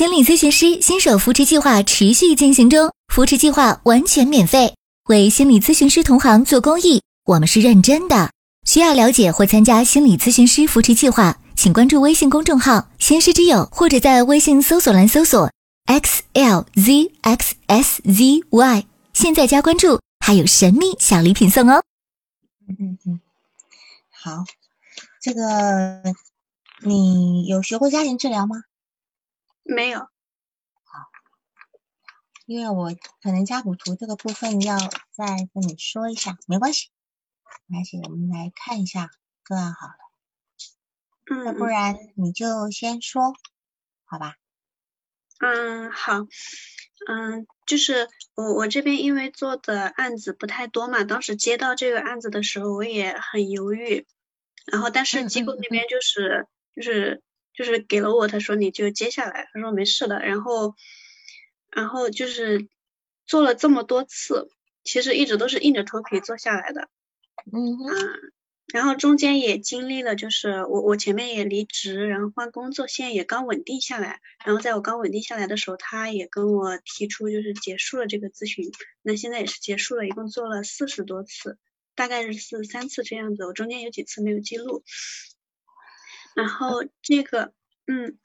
心理咨询师新手扶持计划持续进行中，扶持计划完全免费，为心理咨询师同行做公益，我们是认真的。需要了解或参加心理咨询师扶持计划，请关注微信公众号“先师之友”，或者在微信搜索栏搜索 “x l z x s z y”，现在加关注，还有神秘小礼品送哦。嗯嗯嗯，好，这个你有学过家庭治疗吗？没有，好。因为我可能家谱图这个部分要再跟你说一下，没关系，没关系，我们来看一下个案好了，要嗯不。然你就先说，好吧？嗯好，嗯就是我我这边因为做的案子不太多嘛，当时接到这个案子的时候我也很犹豫，然后但是嗯机构嗯那边就是就是就是给了我，他说你就接下来，他说没事的，然后然后就是做了这么多次，其实一直都是硬着头皮做下来的，嗯然后中间也经历了，就是我我前面也离职，然后换工作，现在也刚稳定下来。然后在我刚稳定下来的时候，他也跟我提出就是结束了这个咨询。那现在也是结束了，一共做了四十多次，大概是四三次这样子。我中间有几次没有记录。然后这个，嗯，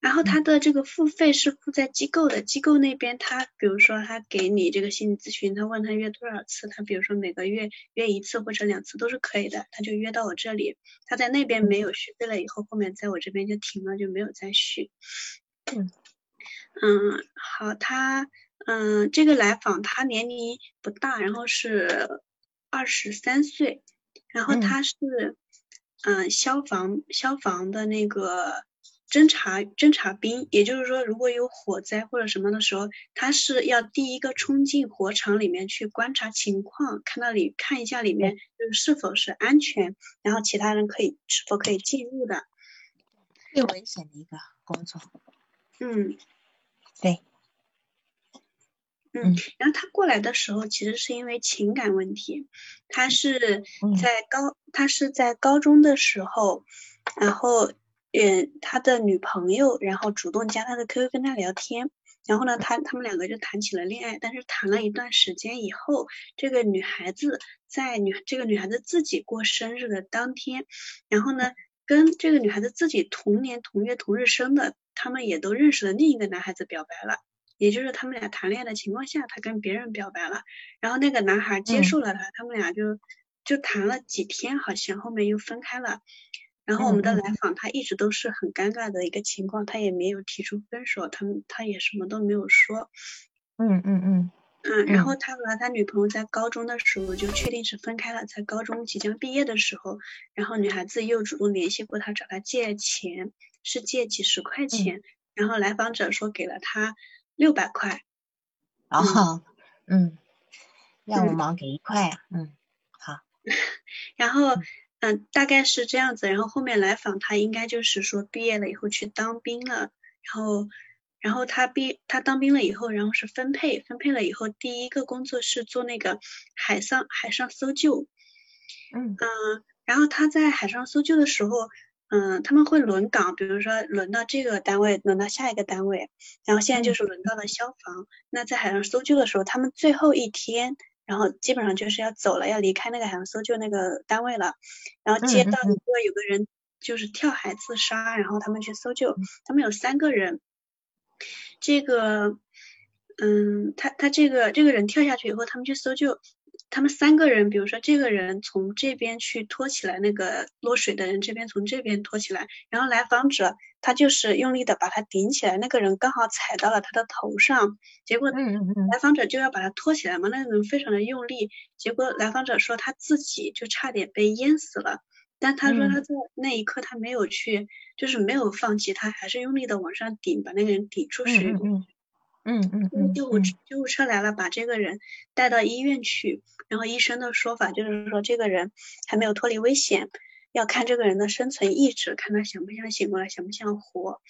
然后他的这个付费是付在机构的，机构那边他比如说他给你这个心理咨询，他问他约多少次，他比如说每个月约一次或者两次都是可以的，他就约到我这里，他在那边没有续费了以后，后面在我这边就停了，就没有再续。嗯。嗯，好，他嗯这个来访他年龄不大，然后是二十三岁，然后嗯。他是嗯消防消防的那个侦察侦察兵，也就是说如果有火灾或者什么的时候，他是要第一个冲进火场里面去观察情况，看到里看一下里面就是是否是安全，然后其他人可以是否可以进入的。最危险的一个工作，嗯。对，嗯嗯，然后他过来的时候，其实是因为情感问题，他是嗯在高，他是在高中的时候，然后，嗯，他的女朋友，然后主动加他的 QQ 跟他聊天，然后呢，他他们两个就谈起了恋爱，但是谈了一段时间以后，这个女孩子在女这个女孩子自己过生日的当天，然后呢，跟这个女孩子自己同年同月同日生的，他们也都认识了另一个男孩子表白了。也就是他们俩谈恋爱的情况下，他跟别人表白了，然后那个男孩接嗯受了他，他们俩就就谈了几天，好像后面又分开了。然后我们的来访他一直都是很尴尬的一个情况，他也没有提出分手，他们他也什么都没有说。嗯嗯嗯嗯，然嗯后他和他女朋友在高中的时候就确定是分开了，在高中即将毕业的时候，然后女孩子又主动联系过他，找他借钱，是借几十块钱，然后来访者说给了他六百块，然后嗯，让我嗯忙给一块啊，嗯，好，然后嗯、大概是这样子，然后后面来访他应该就是说毕业了以后去当兵了，然后然后他毕他当兵了以后，然后是分配，分配了以后第一个工作是做那个海上海上搜救，嗯。嗯，然后他在海上搜救的时候，嗯，他们会轮岗，比如说轮到这个单位，轮到下一个单位，然后现在就嗯是轮到了消防。那在海上搜救的时候，他们最后一天，然后基本上就是要走了，要离开那个海上搜救那个单位了，然后接到一个有个人就是跳海自杀，然后他们去搜救，他们有三个人，这个，嗯，他他这个这个人跳下去以后，他们去搜救。他们三个人，比如说这个人从这边去拖起来，那个落水的人这边从这边拖起来，然后来访者他就是用力的把他顶起来，那个人刚好踩到了他的头上，结果来访者就要把他拖起来嘛，那个人非常的用力，结果来访者说他自己就差点被淹死了，但他说嗯他在那一刻他没有去，就是没有放弃，他还是用力的往上顶，把那个人顶出水。嗯嗯嗯嗯嗯救护车救护车来了，把这个人带到医院去。然后医生的说法就是说，这个人还没有脱离危险，要看这个人的生存意志，看他想不想醒过来，想不想活。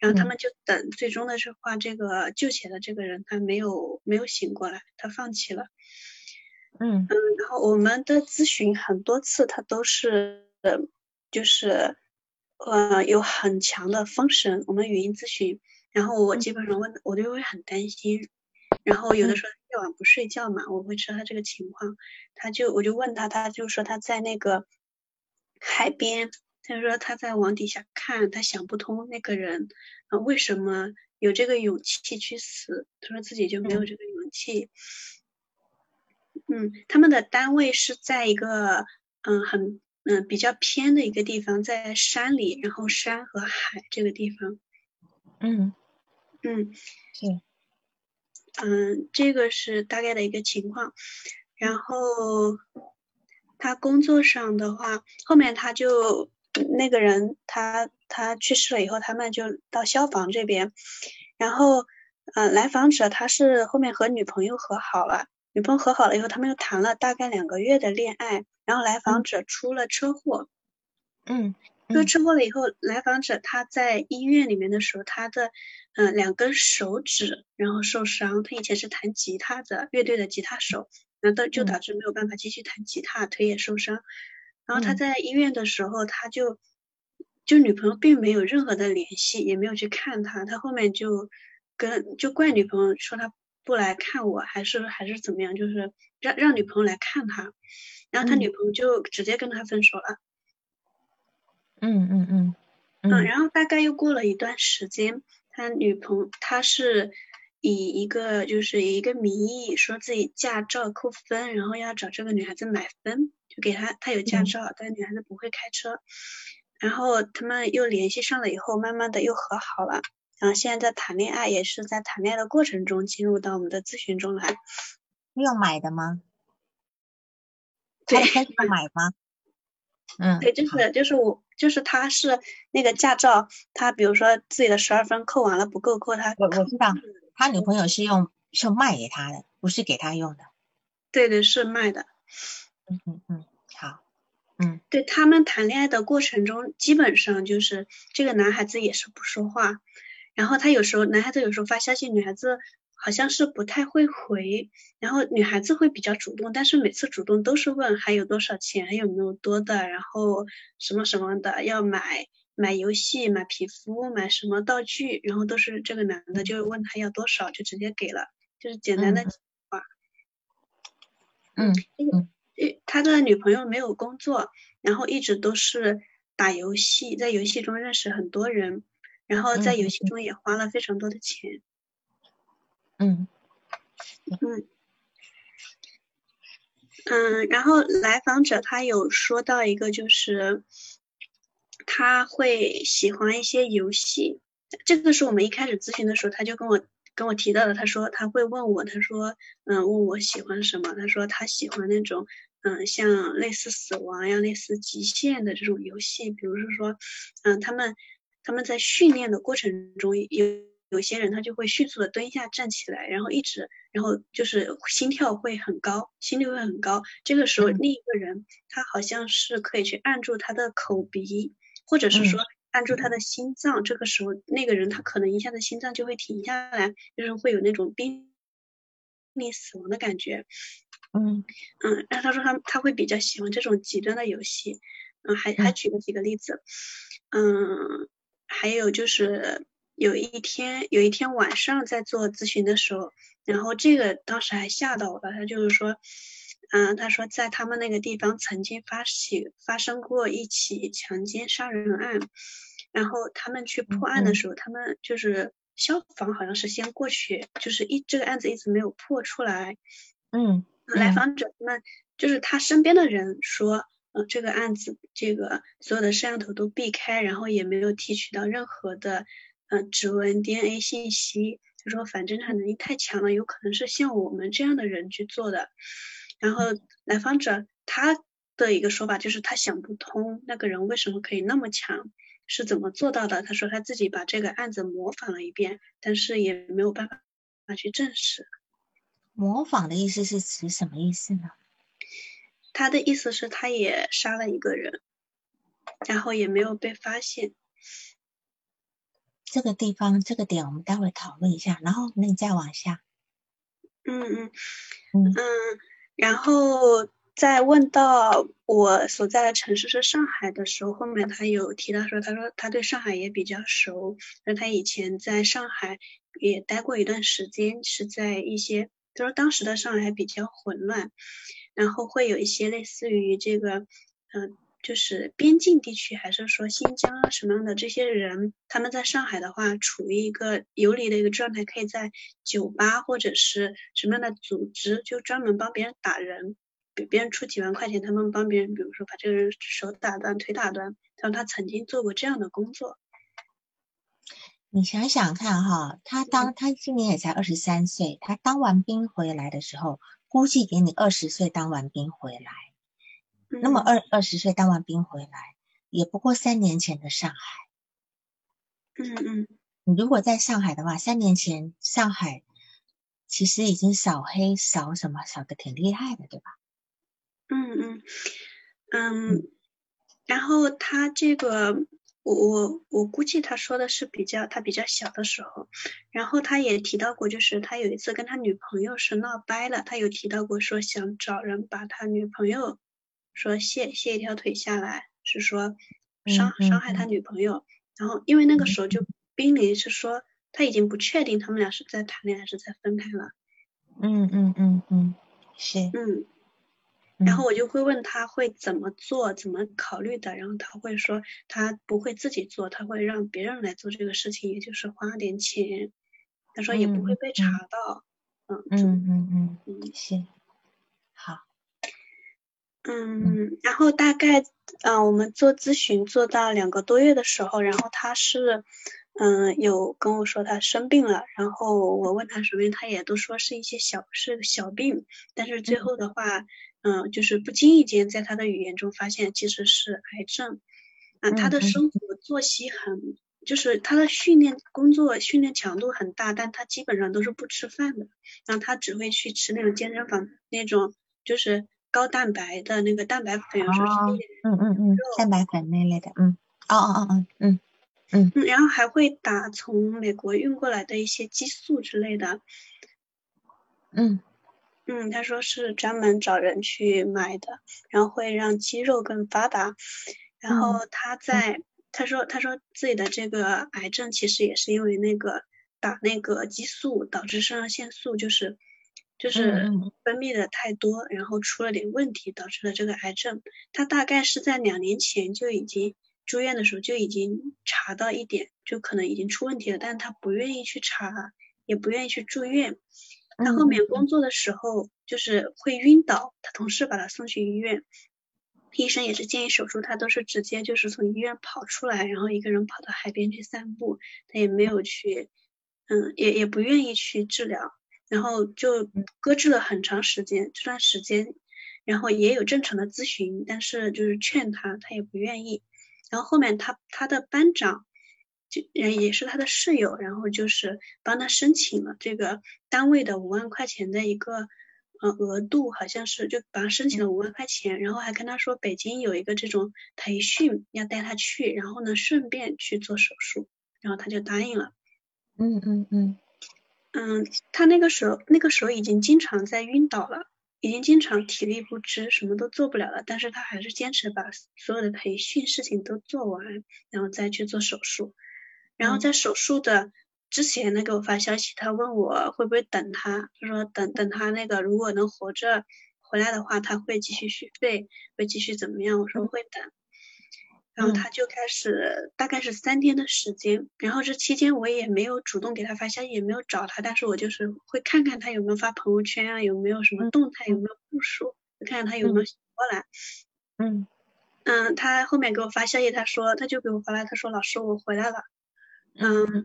然后他嗯们就等，最终的是话，这个救起来的这个人他没有没有醒过来，他放弃了。嗯嗯，然后我们的咨询很多次，他都是呃就是呃有很强的风神，我们语音咨询，然后我基本上问，我就会很担心，然后有的时候夜晚不睡觉嘛，我会知道他这个情况，他就我就问他，他就说他在那个海边，他说他在往底下看，他想不通那个人啊为什么有这个勇气去死，他说自己就没有这个勇气。嗯，他们的单位是在一个嗯很嗯比较偏的一个地方，在山里，然后山和海这个地方。嗯嗯是嗯，这个是大概的一个情况。然后他工作上的话，后面他就那个人他他去世了以后，他们就到消防这边，然后呃来访者他是后面和女朋友和好了。女朋友和好了以后，他们又谈了大概两个月的恋爱，然后来访者出了车祸。嗯出了车祸了以后，来访者他在医院里面的时候，他的嗯两根手指然后受伤。他以前是弹吉他的，乐队的吉他手，然后就导致没有办法继续弹吉他，腿也受伤。然后他在医院的时候，他就就女朋友并没有任何的联系，也没有去看他。他后面就跟就怪女朋友说他。不来看我，还是还是怎么样？就是让让女朋友来看他，然后他女朋友就直接跟他分手了。嗯嗯嗯嗯，然后大概又过了一段时间，他女朋友他是以一个就是以一个名义说自己驾照扣分，然后要找这个女孩子买分，就给他他有驾照，但女孩子不会开车。然后他们又联系上了以后，慢慢的又和好了。然后现在在谈恋爱，也是在谈恋爱的过程中进入到我们的咨询中来。要买的吗？对，买吗？嗯，对，就是就是我就是他是那个驾照，他比如说自己的十二分扣完了不够扣他。我我知道，他女朋友是用是卖给他的，不是给他用的。对对，是卖的。嗯嗯嗯，好。嗯，对他们谈恋爱的过程中，基本上就是这个男孩子也是不说话。然后他有时候，男孩子有时候发消息，女孩子好像是不太会回，然后女孩子会比较主动，但是每次主动都是问还有多少钱，还有没有多的，然后什么什么的要买买游戏、买皮肤、买什么道具，然后都是这个男的就问他要多少，就直接给了，就是简单的话。嗯嗯，他的女朋友没有工作，然后一直都是打游戏，在游戏中认识很多人。然后在游戏中也花了非常多的钱，嗯嗯嗯，然后来访者他有说到一个，就是他会喜欢一些游戏，这个是我们一开始咨询的时候他就跟我跟我提到的，他说他会问我，他说嗯问我喜欢什么，他说他喜欢那种嗯像类似死亡呀、类似极限的这种游戏，比如说说嗯他们。他们在训练的过程中，有有些人他就会迅速的蹲下站起来，然后一直，然后就是心跳会很高，心率会很高。这个时候，另一个人他好像是可以去按住他的口鼻，或者是说按住他的心脏。这个时候，那个人他可能一下子心脏就会停下来，就是会有那种濒临死亡的感觉。嗯嗯，然后他说他他会比较喜欢这种极端的游戏。嗯，还还举了几个例子。嗯。还有就是有一天，有一天晚上在做咨询的时候，然后这个当时还吓到我了。他就是说，嗯，他说在他们那个地方曾经发起发生过一起强奸杀人案，然后他们去破案的时候，他们就是消防好像是先过去，就是一这个案子一直没有破出来。嗯，来访者们就是他身边的人说。呃，这个案子，这个所有的摄像头都避开，然后也没有提取到任何的呃指纹、DNA 信息。就说反侦查能力太强了，有可能是像我们这样的人去做的。然后来访者他的一个说法就是他想不通那个人为什么可以那么强，是怎么做到的？他说他自己把这个案子模仿了一遍，但是也没有办法去证实。模仿的意思是指什么意思呢？他的意思是，他也杀了一个人，然后也没有被发现。这个地方这个点我们待会讨论一下，然后那你再往下。嗯嗯嗯嗯，然后在问到我所在的城市是上海的时候，后面他有提到说，他说他对上海也比较熟，那他以前在上海也待过一段时间，是在一些，他说当时的上海比较混乱，然后会有一些类似于这个，嗯。就是边境地区，还是说新疆啊什么样的这些人，他们在上海的话，处于一个游离的一个状态，可以在酒吧或者是什么样的组织，就专门帮别人打人，给别人出几万块钱，他们帮别人，比如说把这个人手打断、腿打断，然后他曾经做过这样的工作。你想想看哈，他当他今年也才二十三岁，他当完兵回来的时候，估计给你二十岁当完兵回来。那么二二十岁当完兵回来，也不过三年前的上海。嗯嗯，你如果在上海的话，三年前上海其实已经扫黑扫什么扫的挺厉害的，对吧？嗯嗯嗯，然后他这个，我我我估计他说的是比较他比较小的时候，然后他也提到过，就是他有一次跟他女朋友是闹掰了，他有提到过说想找人把他女朋友。说卸卸一条腿下来，是说伤伤害他女朋友，然后因为那个时候就濒临是说他已经不确定他们俩是在谈恋爱还是在分开了。嗯嗯嗯嗯，是。嗯，然后我就会问他会怎么做，怎么考虑的，然后他会说他不会自己做，他会让别人来做这个事情，也就是花点钱。他说也不会被查到。嗯嗯嗯嗯嗯，是。嗯，然后大概，嗯，我们做咨询做到两个多月的时候，然后他是，嗯，有跟我说他生病了，然后我问他什么，他也都说是一些小是小病，但是最后的话，嗯，就是不经意间在他的语言中发现其实是癌症，啊，他的生活作息很，就是他的训练工作训练强度很大，但他基本上都是不吃饭的，然后他只会去吃那种健身房那种就是。高蛋白的那个蛋白粉，说是嗯嗯嗯，蛋白粉那类的，嗯，哦哦哦哦，嗯。嗯，然后还会打从美国运过来的一些激素之类的，嗯。嗯，他说是专门找人去买的，然后会让肌肉更发达，然后他在他说他说自己的这个癌症其实也是因为那个打那个激素导致肾上腺素就是。就是分泌的太多，然后出了点问题，导致了这个癌症。他大概是在两年前就已经住院的时候就已经查到一点，就可能已经出问题了，但是他不愿意去查，也不愿意去住院。他后面工作的时候就是会晕倒，他同事把他送去医院，医生也是建议手术，他都是直接就是从医院跑出来，然后一个人跑到海边去散步，他也没有去，嗯，也也不愿意去治疗。然后就搁置了很长时间，这段时间，然后也有正常的咨询，但是就是劝他，他也不愿意。然后后面他他的班长就也是他的室友，然后就是帮他申请了这个单位的五万块钱的一个呃额度，好像是就帮他申请了五万块钱，然后还跟他说北京有一个这种培训要带他去，然后呢顺便去做手术，然后他就答应了。嗯嗯嗯。嗯，他那个时候那个时候已经经常在晕倒了，已经经常体力不支，什么都做不了了。但是他还是坚持把所有的培训事情都做完，然后再去做手术。然后在手术的之前呢，给我发消息，他问我会不会等他，他说等等他那个如果能活着回来的话，他会继续续费，会继续怎么样？我说会等。然后他就开始，大概是三天的时间。然后这期间我也没有主动给他发消息，也没有找他，但是我就是会看看他有没有发朋友圈啊，有没有什么动态，有没有部署，看看他有没有醒过来。嗯嗯，他后面给我发消息，他说他就给我发来，他说老师我回来了。嗯，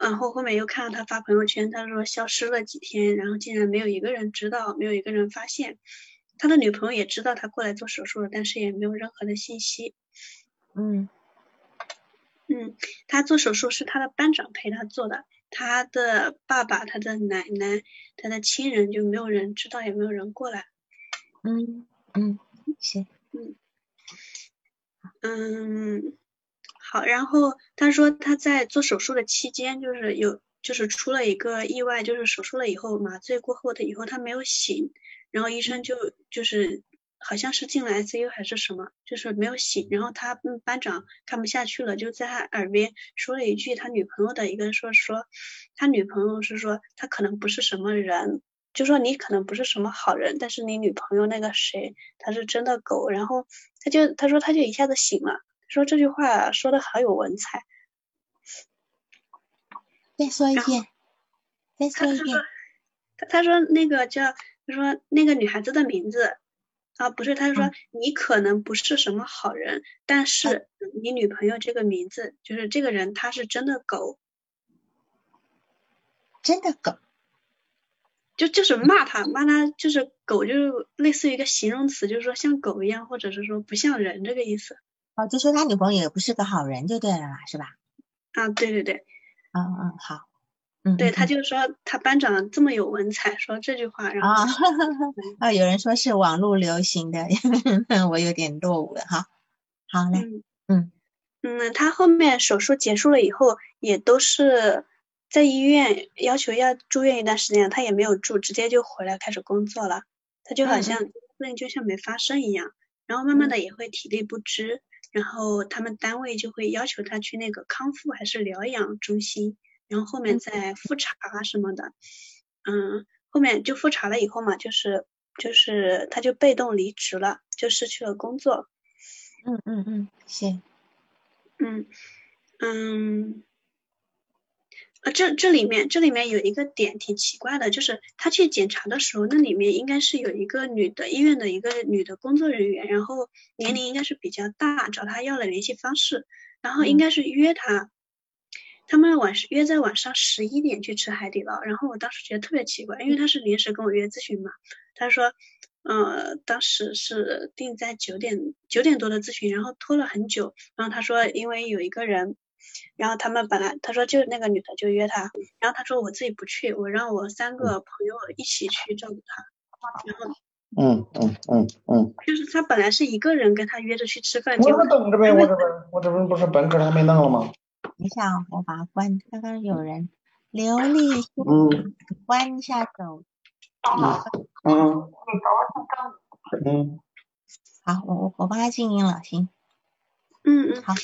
然后后面又看到他发朋友圈，他说消失了几天，然后竟然没有一个人知道，没有一个人发现。他的女朋友也知道他过来做手术了，但是也没有任何的信息。嗯，嗯，他做手术是他的班长陪他做的，他的爸爸、他的奶奶、他的亲人就没有人知道，也没有人过来。嗯嗯，行，嗯嗯，好。然后他说他在做手术的期间，就是有就是出了一个意外，就是手术了以后麻醉过后的以后他没有醒，然后医生就就是好像是进了 ICU 还是什么，就是没有醒。然后他班长看不下去了，就在他耳边说了一句他女朋友的一个说说，他女朋友是说他可能不是什么人，就说你可能不是什么好人，但是你女朋友那个谁，他是真的狗。然后他就他说他就一下子醒了，说这句话说的好有文采。再说一遍，再说一遍。他他说那个叫他说那个女孩子的名字。啊，不是，他是说你可能不是什么好人，但是你女朋友这个名字就是这个人，他是真的狗，真的狗，就就是骂他，骂他就是狗，就是类似于一个形容词，就是说像狗一样，或者是说不像人这个意思。哦，就说他女朋友也不是个好人就对了啦，是吧？啊，对对对，嗯嗯，好。嗯，对他就是说他班长这么有文采，说这句话，然后啊，啊，有人说是网络流行的，我有点落伍了哈。好嘞，嗯嗯，他后面手术结束了以后，也都是在医院要求要住院一段时间，他也没有住，直接就回来开始工作了。他就好像那就像没发生一样，然后慢慢的也会体力不支，然后他们单位就会要求他去那个康复还是疗养中心。然后后面再复查什么的，嗯，后面就复查了以后嘛，就是就是他就被动离职了，就失去了工作。嗯嗯嗯，行。嗯嗯，啊，这这里面这里面有一个点挺奇怪的，就是他去检查的时候，那里面应该是有一个女的医院的一个女的工作人员，然后年龄应该是比较大，找他要了联系方式，然后应该是约他。他们晚上约在晚上十一点去吃海底捞，然后我当时觉得特别奇怪，因为他是临时跟我约咨询嘛。他说，呃，当时是定在九点九点多的咨询，然后拖了很久。然后他说，因为有一个人，然后他们本来他说就那个女的就约他，然后他说我自己不去，我让我三个朋友一起去照顾他。然后，嗯嗯嗯嗯，就是他本来是一个人跟他约着去吃饭，我这不等着呗，我这不我这不不是本科还没弄了吗？等一下，我把它关。刚刚有人刘丽，嗯，关一下走。嗯嗯。好，我我我帮他静音了，行。嗯嗯。好。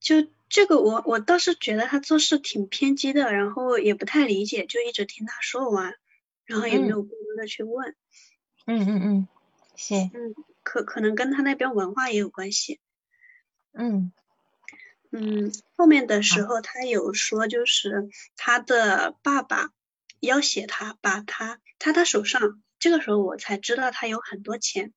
就这个，我我倒是觉得他做事挺偏激的，然后也不太理解，就一直听他说完，然后也没有过多的去问。嗯嗯嗯。是。嗯，可可能跟他那边文化也有关系。嗯。嗯，后面的时候他有说，就是他的爸爸要挟他，把他他他手上，这个时候我才知道他有很多钱，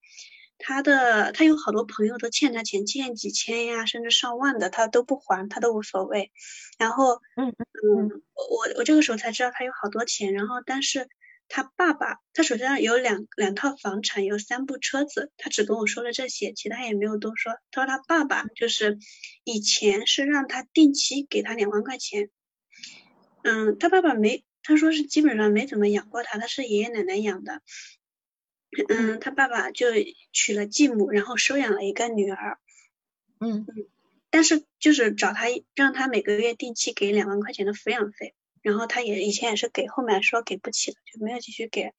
他的他有好多朋友都欠他钱，欠几千呀，甚至上万的，他都不还，他都无所谓。然后，嗯嗯，我我这个时候才知道他有好多钱，然后但是。他爸爸，他手上有两两套房产，有三部车子，他只跟我说了这些，其他也没有多说。他说他爸爸就是以前是让他定期给他两万块钱，嗯，他爸爸没，他说是基本上没怎么养过他，他是爷爷奶奶养的，嗯，他爸爸就娶了继母，然后收养了一个女儿，嗯嗯，但是就是找他让他每个月定期给两万块钱的抚养费。然后他也以前也是给，后面说给不起了，就没有继续给。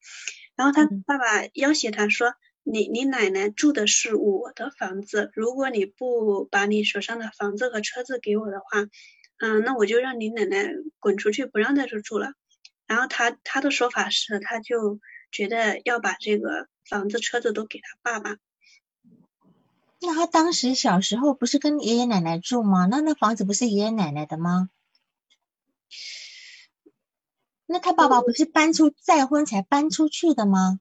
然后他爸爸要挟他说：“你你奶奶住的是我的房子，如果你不把你手上的房子和车子给我的话，嗯，那我就让你奶奶滚出去，不让在这住了。”然后他他的说法是，他就觉得要把这个房子车子都给他爸爸。那他当时小时候不是跟爷爷奶奶住吗？那那房子不是爷爷奶奶的吗？那他爸爸不是搬出再婚才搬出去的吗？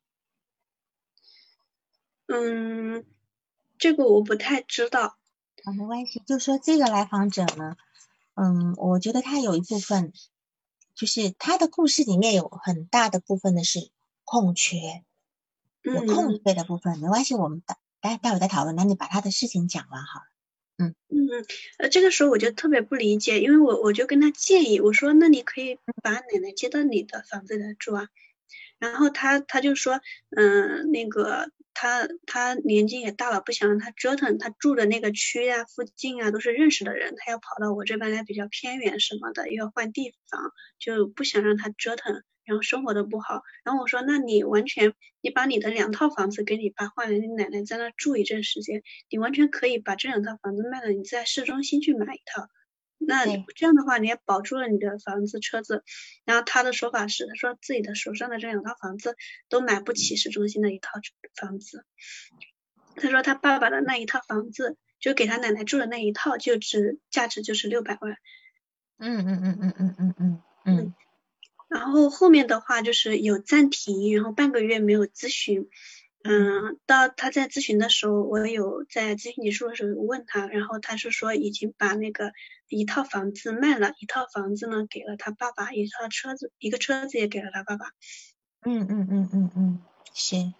嗯，这个我不太知道。啊，没关系，就说这个来访者呢，嗯，我觉得他有一部分，就是他的故事里面有很大的部分的是空缺，有空缺的部分，没关系，我们待待待会再讨论。那你把他的事情讲完好了。嗯。嗯呃，这个时候我就特别不理解，因为我我就跟他建议，我说那你可以把奶奶接到你的房子来住啊，然后他他就说，嗯，那个他他年纪也大了，不想让他折腾，他住的那个区啊附近啊都是认识的人，他要跑到我这边来比较偏远什么的，又要换地方，就不想让他折腾，然后生活的不好。然后我说，那你完全，你把你的两套房子给你爸换了，你奶奶在那住一阵时间，你完全可以把这两套房子卖了，你在市中心去买一套。那这样的话，你也保住了你的房子、车子。然后他的说法是，他说自己的手上的这两套房子都买不起市中心的一套房子。他说他爸爸的那一套房子，就给他奶奶住的那一套，就值价值就是六百万。嗯嗯嗯嗯嗯嗯嗯嗯。然后后面的话就是有暂停，然后半个月没有咨询。嗯，到他在咨询的时候，我有在咨询结束的时候问他，然后他是说已经把那个一套房子卖了，一套房子呢给了他爸爸，一套车子，一个车子也给了他爸爸。嗯嗯嗯嗯嗯，行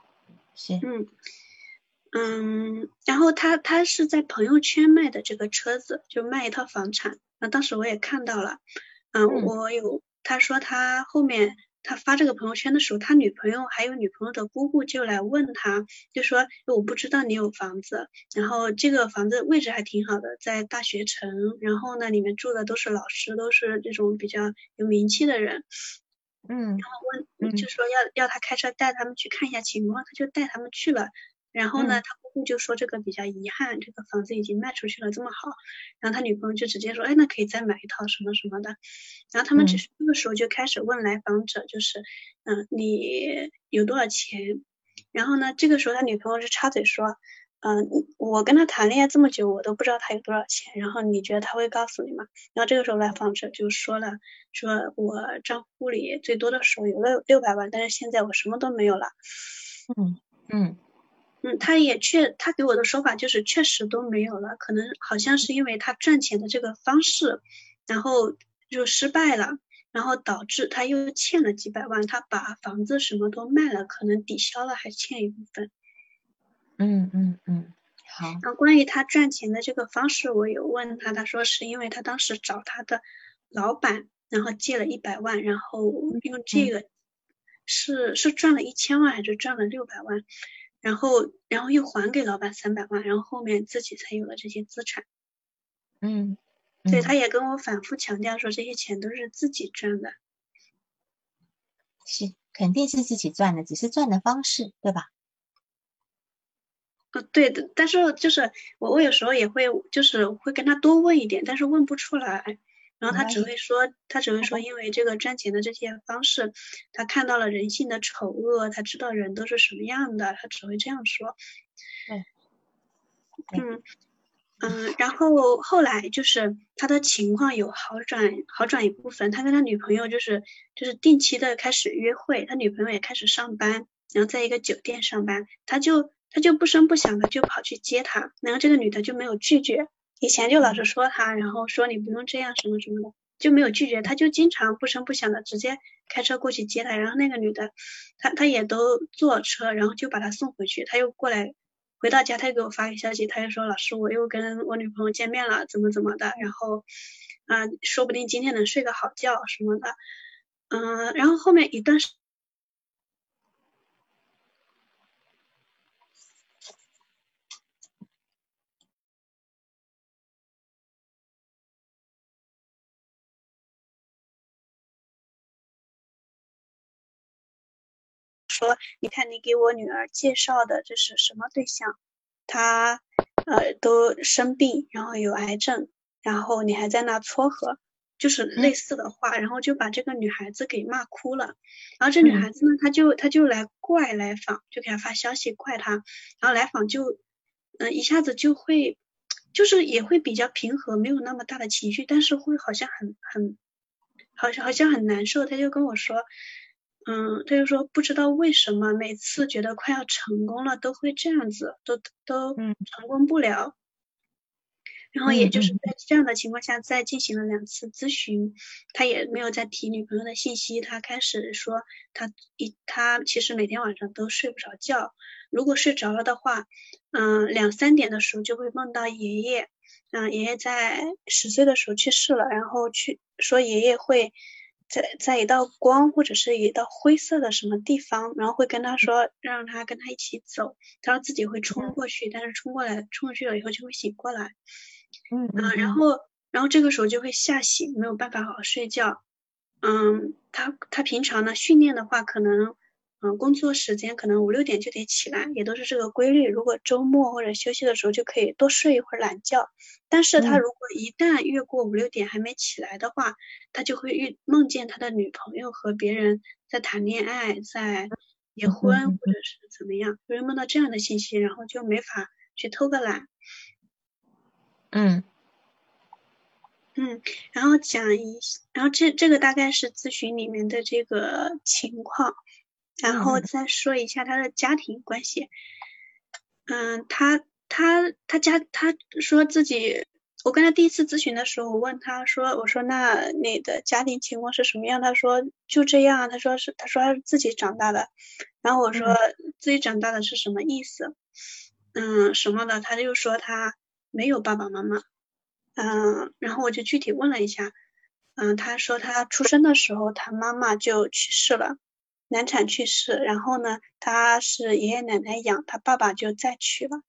行。嗯嗯，然后他他是在朋友圈卖的这个车子，就卖一套房产。那当时我也看到了，嗯，我有他说他后面。他发这个朋友圈的时候，他女朋友还有女朋友的姑姑就来问他，就说我不知道你有房子，然后这个房子位置还挺好的，在大学城，然后呢里面住的都是老师，都是这种比较有名气的人，嗯，然后问就说要要他开车带他们去看一下情况，他就带他们去了。然后呢，他姑姑就说这个比较遗憾，这个房子已经卖出去了这么好，然后他女朋友就直接说，哎，那可以再买一套什么什么的。然后他们只是这个时候就开始问来访者，就是，嗯，你有多少钱？然后呢，这个时候他女朋友就插嘴说，嗯，我跟他谈恋爱这么久，我都不知道他有多少钱。然后你觉得他会告诉你吗？然后这个时候来访者就说了，说我账户里最多的时候有六六百万，但是现在我什么都没有了。嗯嗯。嗯，他也确，他给我的说法就是确实都没有了，可能好像是因为他赚钱的这个方式，然后就失败了，然后导致他又欠了几百万，他把房子什么都卖了，可能抵消了，还欠一部分。嗯嗯嗯，好。然后关于他赚钱的这个方式，我有问他，他说是因为他当时找他的老板，然后借了一百万，然后用这个是是赚了一千万还是赚了六百万？然后，然后又还给老板三百万，然后后面自己才有了这些资产。嗯，对，他也跟我反复强调说，这些钱都是自己赚的。是，肯定是自己赚的，只是赚的方式，对吧？呃，对的，但是就是我，我有时候也会，就是会跟他多问一点，但是问不出来。然后他只会说，他只会说，因为这个赚钱的这些方式，他看到了人性的丑恶，他知道人都是什么样的，他只会这样说。对，嗯嗯，然后后来就是他的情况有好转，好转一部分，他跟他女朋友就是就是定期的开始约会，他女朋友也开始上班，然后在一个酒店上班，他就他就不声不响的就跑去接他，然后这个女的就没有拒绝。以前就老是说他，然后说你不用这样什么什么的，就没有拒绝，他就经常不声不响的直接开车过去接他，然后那个女的，她她也都坐车，然后就把他送回去，他又过来，回到家他又给我发个消息，他就说老师我又跟我女朋友见面了，怎么怎么的，然后啊说不定今天能睡个好觉什么的，嗯，然后后面一段说，你看你给我女儿介绍的这是什么对象？她呃都生病，然后有癌症，然后你还在那撮合，就是类似的话，然后就把这个女孩子给骂哭了。然后这女孩子呢，她就她就来怪来访，就给她发消息怪她，然后来访就嗯一下子就会，就是也会比较平和，没有那么大的情绪，但是会好像很很，好像好像很难受。他就跟我说。嗯，他就说不知道为什么每次觉得快要成功了都会这样子，都都成功不了。然后也就是在这样的情况下，再进行了两次咨询，他也没有再提女朋友的信息。他开始说他一他其实每天晚上都睡不着觉，如果睡着了的话，嗯，两三点的时候就会梦到爷爷，嗯，爷爷在十岁的时候去世了，然后去说爷爷会。在在一道光或者是一道灰色的什么地方，然后会跟他说，让他跟他一起走，他说自己会冲过去，但是冲过来冲过去了以后就会醒过来，嗯。然后然后这个时候就会吓醒，没有办法好好睡觉，嗯，他他平常呢训练的话，可能嗯工作时间可能五六点就得起来，也都是这个规律。如果周末或者休息的时候就可以多睡一会儿懒觉。但是他如果一旦越过五六点还没起来的话，他就会遇梦见他的女朋友和别人在谈恋爱，在结婚或者是怎么样，就会梦到这样的信息，然后就没法去偷个懒。嗯。嗯，然后讲一，然后这这个大概是咨询里面的这个情况，然后再说一下他的家庭关系。嗯，他他他家他说自己，我跟他第一次咨询的时候，我问他说，我说那你的家庭情况是什么样？他说就这样，他说是他说他是自己长大的，然后我说自己长大的是什么意思？嗯，什么的？他就说他没有爸爸妈妈。嗯，然后我就具体问了一下，嗯，他说他出生的时候他妈妈就去世了，难产去世，然后呢，他是爷爷奶奶养，他爸爸就再娶了，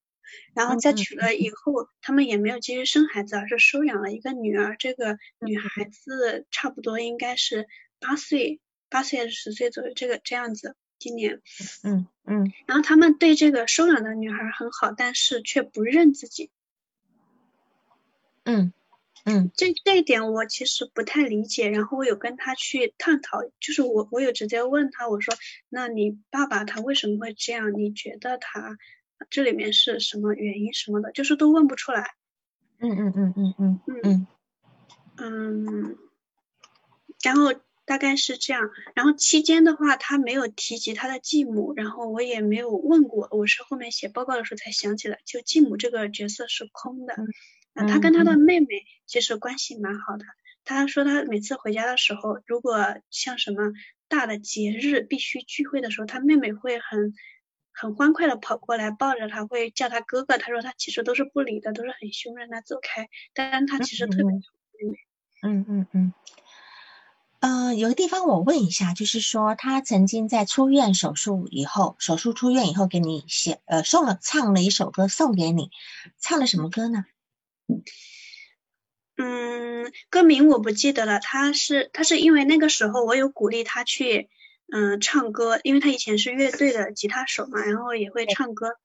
然后再娶了以后，他们也没有继续生孩子，而是收养了一个女儿，这个女孩子差不多应该是八岁，八岁还是十岁左右，这个这样子，今年，嗯嗯，然后他们对这个收养的女孩很好，但是却不认自己。嗯嗯，这这一点我其实不太理解，然后我有跟他去探讨，就是我我有直接问他，我说，那你爸爸他为什么会这样？你觉得他这里面是什么原因什么的？就是都问不出来。嗯嗯嗯嗯嗯嗯嗯，然后大概是这样，然后期间的话他没有提及他的继母，然后我也没有问过，我是后面写报告的时候才想起来，就继母这个角色是空的。他跟他的妹妹其实关系蛮好的。他说他每次回家的时候，如果像什么大的节日必须聚会的时候，他妹妹会很很欢快的跑过来抱着他，会叫他哥哥。他说他其实都是不理的，都是很凶，让他走开。但他其实特别妹妹。嗯嗯嗯。嗯，有个地方我问一下，就是说他曾经在出院手术以后，手术出院以后给你写呃送了唱了一首歌送给你，唱了什么歌呢？嗯，歌名我不记得了。他是他是因为那个时候我有鼓励他去嗯唱歌，因为他以前是乐队的吉他手嘛，然后也会唱歌。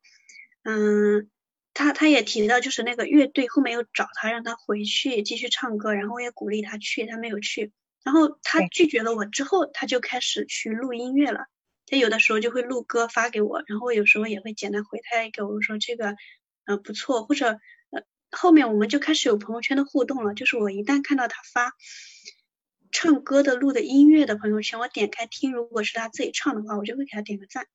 嗯，他他也提到就是那个乐队后面又找他让他回去继续唱歌，然后我也鼓励他去，他没有去。然后他拒绝了我之后，他就开始去录音乐了。他有的时候就会录歌发给我，然后我有时候也会简单回他一个，我说这个呃不错，或者。后面我们就开始有朋友圈的互动了，就是我一旦看到他发唱歌的录的音乐的朋友圈，我点开听，如果是他自己唱的话，我就会给他点个赞。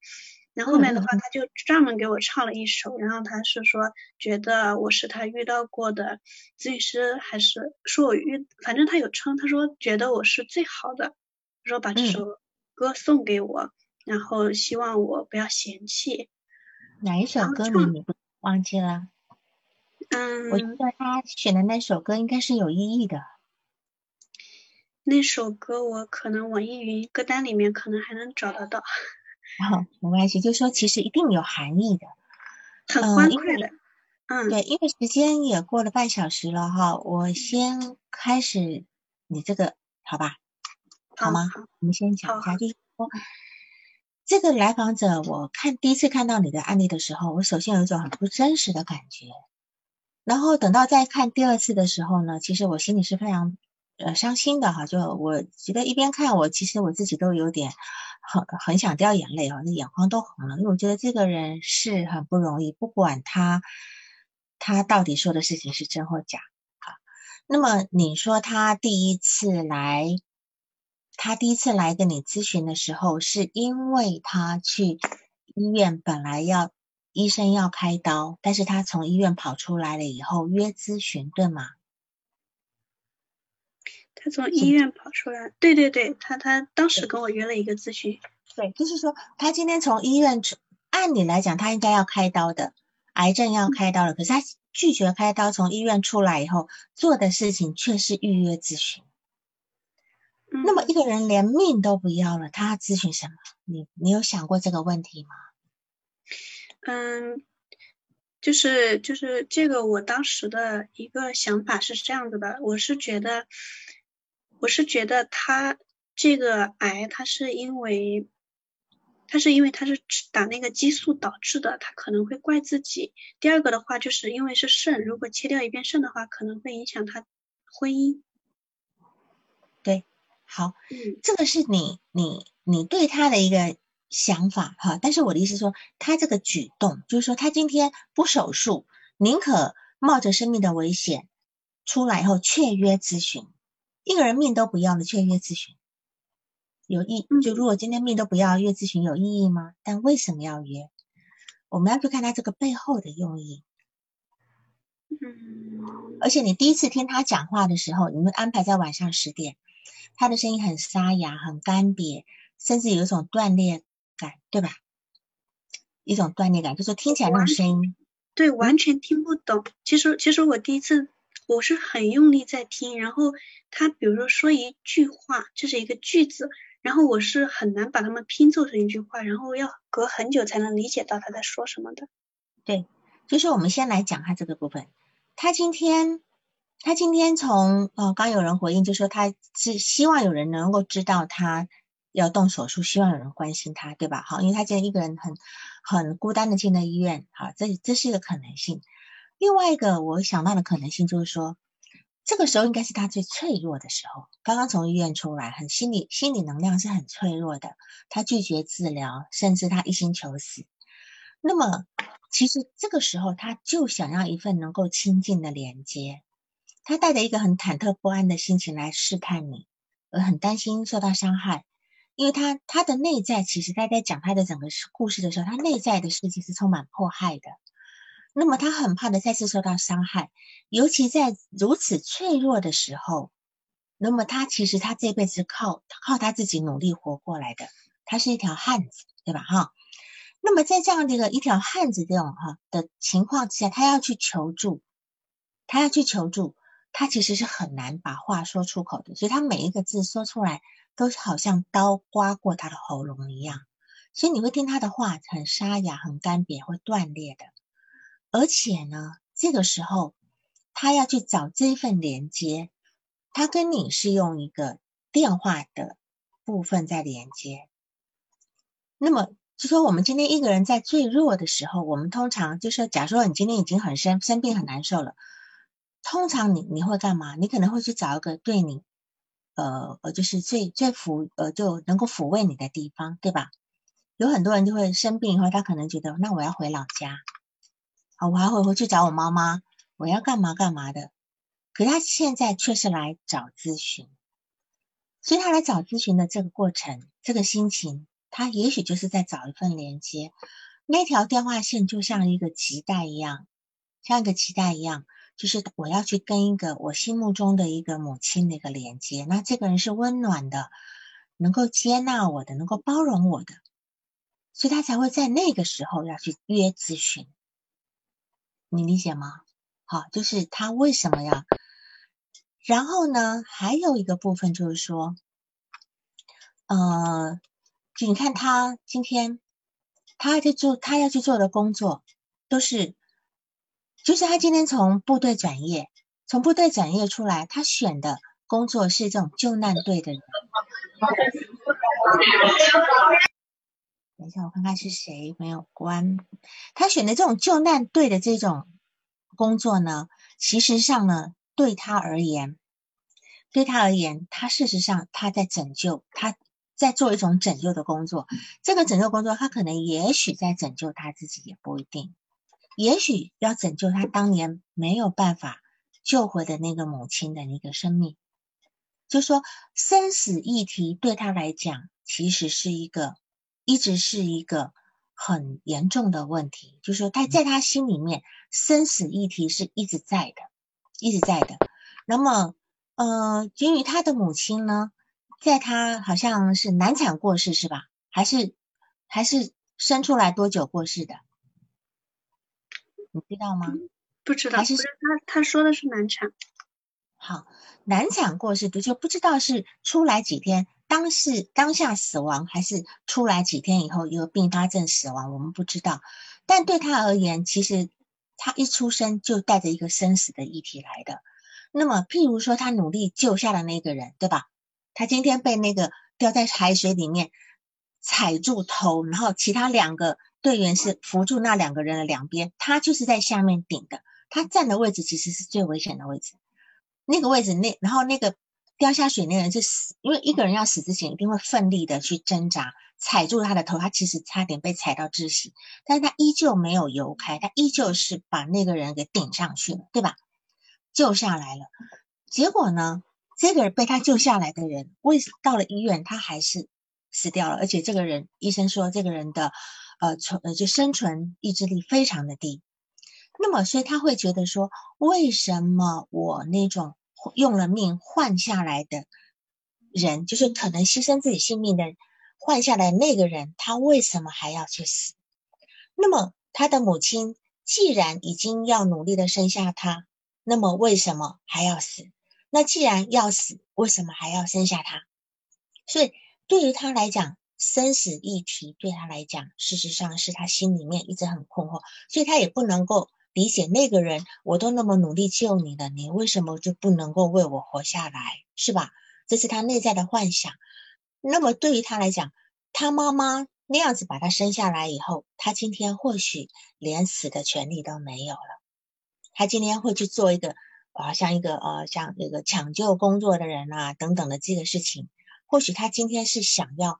然后后面的话，他就专门给我唱了一首，然后他是说觉得我是他遇到过的咨询师，还是说我遇，反正他有称，他说觉得我是最好的，说把这首歌送给我，然后希望我不要嫌弃。哪一首歌名你忘记了？嗯，我觉得他选的那首歌应该是有意义的。那首歌我可能网易云歌单里面可能还能找得到。好，没关系，就说其实一定有含义的，很欢快的。嗯，对，因为时间也过了半小时了哈，我先开始你这个好吧？好吗？我们先讲一下，就是说这个来访者，我看第一次看到你的案例的时候，我首先有一种很不真实的感觉。然后等到再看第二次的时候呢，其实我心里是非常呃伤心的哈，就我觉得一边看我其实我自己都有点很很想掉眼泪啊，那眼眶都红了，因为我觉得这个人是很不容易，不管他他到底说的事情是真或假啊，那么你说他第一次来，他第一次来跟你咨询的时候，是因为他去医院本来要。医生要开刀，但是他从医院跑出来了以后约咨询，对吗？他从医院跑出来，对对对，他他当时跟我约了一个咨询，对，就是说他今天从医院出，按理来讲他应该要开刀的，癌症要开刀了，可是他拒绝开刀，从医院出来以后做的事情却是预约咨询。那么一个人连命都不要了，他咨询什么？你你有想过这个问题吗？嗯，就是就是这个，我当时的一个想法是这样子的，我是觉得，我是觉得他这个癌它是因为，他是因为他是打那个激素导致的，他可能会怪自己。第二个的话，就是因为是肾，如果切掉一边肾的话，可能会影响他婚姻。对，好，嗯，这个是你你你对他的一个想法哈。但是我的意思说，他这个举动就是说，他今天不手术，宁可冒着生命的危险出来以后确约咨询，一个人命都不要了，确约咨询。有意就如果今天命都不要约咨询有意义吗？但为什么要约？我们要去看他这个背后的用意。嗯，而且你第一次听他讲话的时候，你们安排在晚上十点，他的声音很沙哑、很干瘪，甚至有一种断裂感，对吧？一种断裂感，就是听起来那种声音，对，完全听不懂。其实其实我第一次我是很用力在听，然后他比如说说一句话，就是一个句子。然后我是很难把它们拼凑成一句话，然后要隔很久才能理解到他在说什么的。对，就是我们先来讲他这个部分。他今天，他今天从呃，刚有人回应就说他是希望有人能够知道他要动手术，希望有人关心他，对吧？好，因为他今天一个人很很孤单的进了医院，好，这这是一个可能性。另外一个我想到的可能性就是说。这个时候应该是他最脆弱的时候，刚刚从医院出来，很心理心理能量是很脆弱的。他拒绝治疗，甚至他一心求死。那么，其实这个时候他就想要一份能够亲近的连接。他带着一个很忐忑不安的心情来试探你，而很担心受到伤害，因为他他的内在其实他在讲他的整个故事的时候，他内在的世界是充满迫害的。那么他很怕的再次受到伤害，尤其在如此脆弱的时候。那么他其实他这辈子靠靠他自己努力活过来的，他是一条汉子，对吧？哈。那么在这样的一个一条汉子这种哈的情况之下，他要去求助，他要去求助，他其实是很难把话说出口的，所以他每一个字说出来都好像刀刮过他的喉咙一样，所以你会听他的话很沙哑、很干瘪、会断裂的。而且呢，这个时候他要去找这份连接，他跟你是用一个电话的部分在连接。那么就说我们今天一个人在最弱的时候，我们通常就是，假如说你今天已经很生生病很难受了，通常你你会干嘛？你可能会去找一个对你，呃呃，就是最最抚呃就能够抚慰你的地方，对吧？有很多人就会生病以后，他可能觉得，那我要回老家。啊，我还会回去找我妈妈，我要干嘛干嘛的。可他现在却是来找咨询，所以他来找咨询的这个过程，这个心情，他也许就是在找一份连接。那条电话线就像一个脐带一样，像一个脐带一样，就是我要去跟一个我心目中的一个母亲的一个连接。那这个人是温暖的，能够接纳我的，能够包容我的，所以他才会在那个时候要去约咨询。你理解吗？好，就是他为什么要？然后呢，还有一个部分就是说，呃，就你看他今天他去做他要去做的工作，都是，就是他今天从部队转业，从部队转业出来，他选的工作是这种救难队的人。等一下，我看看是谁没有关。他选的这种救难队的这种工作呢，其实上呢，对他而言，对他而言，他事实上他在拯救，他在做一种拯救的工作。这个拯救工作，他可能也许在拯救他自己，也不一定。也许要拯救他当年没有办法救回的那个母亲的那个生命。就说生死议题对他来讲，其实是一个。一直是一个很严重的问题，就说他在他心里面生死议题是一直在的，一直在的。那么，呃，由于他的母亲呢，在他好像是难产过世是吧？还是还是生出来多久过世的？你知道吗？不知道，还是他他说的是难产。好，难产过世的就不知道是出来几天。当是当下死亡，还是出来几天以后有并发症死亡，我们不知道。但对他而言，其实他一出生就带着一个生死的议题来的。那么，譬如说他努力救下的那个人，对吧？他今天被那个掉在海水里面，踩住头，然后其他两个队员是扶住那两个人的两边，他就是在下面顶的。他站的位置其实是最危险的位置，那个位置那然后那个掉下水那个人是死，因为一个人要死之前一定会奋力的去挣扎，踩住他的头，他其实差点被踩到窒息，但是他依旧没有游开，他依旧是把那个人给顶上去了，对吧？救下来了，结果呢，这个人被他救下来的人，为到了医院他还是死掉了，而且这个人医生说这个人的呃存呃就生存意志力非常的低。那么，所以他会觉得说，为什么我那种用了命换下来的人，就是可能牺牲自己性命的换下来那个人，他为什么还要去死？那么，他的母亲既然已经要努力的生下他，那么为什么还要死？那既然要死，为什么还要生下他？所以，对于他来讲，生死议题对他来讲，事实上是他心里面一直很困惑，所以他也不能够。理解那个人，我都那么努力救你了，你为什么就不能够为我活下来？是吧？这是他内在的幻想。那么对于他来讲，他妈妈那样子把他生下来以后，他今天或许连死的权利都没有了。他今天会去做一个啊，像一个呃，像那个抢救工作的人啊等等的这个事情。或许他今天是想要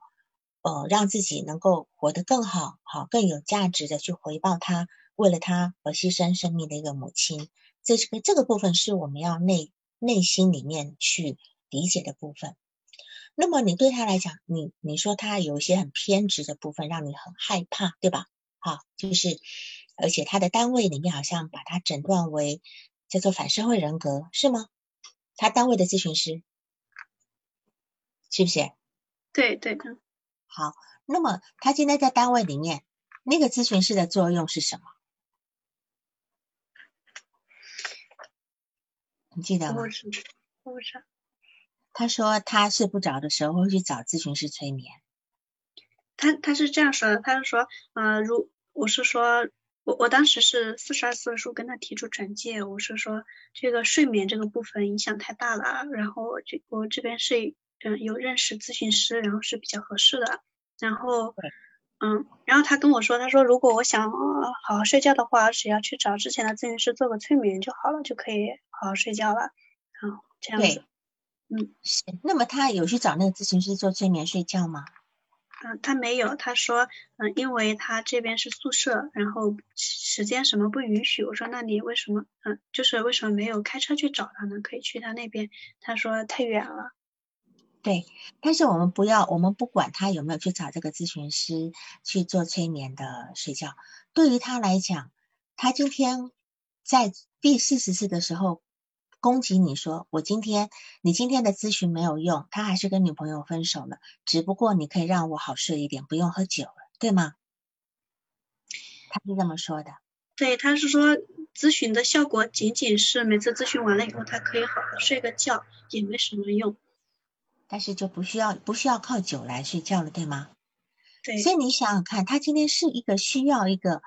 呃，让自己能够活得更好，好更有价值的去回报他。为了他而牺牲生命的一个母亲，这是个这个部分是我们要内内心里面去理解的部分。那么你对他来讲，你你说他有一些很偏执的部分，让你很害怕，对吧？好，就是而且他的单位里面好像把他诊断为叫做反社会人格，是吗？他单位的咨询师是不是？对对的。好，那么他今天在单位里面，那个咨询师的作用是什么？你记得吗？他说他睡不着的时候会去找咨询师催眠。他他是这样说的，他是说，呃，如我是说，我我当时是四十二岁数跟他提出转介，我是说这个睡眠这个部分影响太大了，然后我这我这边是嗯有认识咨询师，然后是比较合适的，然后。嗯，然后他跟我说，他说如果我想好好睡觉的话，只要去找之前的咨询师做个催眠就好了，就可以好好睡觉了。好，这样子。嗯，是。那么他有去找那个咨询师做催眠睡觉吗？嗯，他没有。他说，嗯，因为他这边是宿舍，然后时间什么不允许。我说，那你为什么，嗯，就是为什么没有开车去找他呢？可以去他那边。他说太远了。对，但是我们不要，我们不管他有没有去找这个咨询师去做催眠的睡觉。对于他来讲，他今天在第四十次的时候攻击你说，我今天你今天的咨询没有用，他还是跟女朋友分手了，只不过你可以让我好睡一点，不用喝酒了，对吗？他是这么说的。对，他是说咨询的效果仅仅是每次咨询完了以后，他可以好好睡个觉，也没什么用。但是就不需要不需要靠酒来睡觉了，对吗？对。所以你想想看，他今天是一个需要一个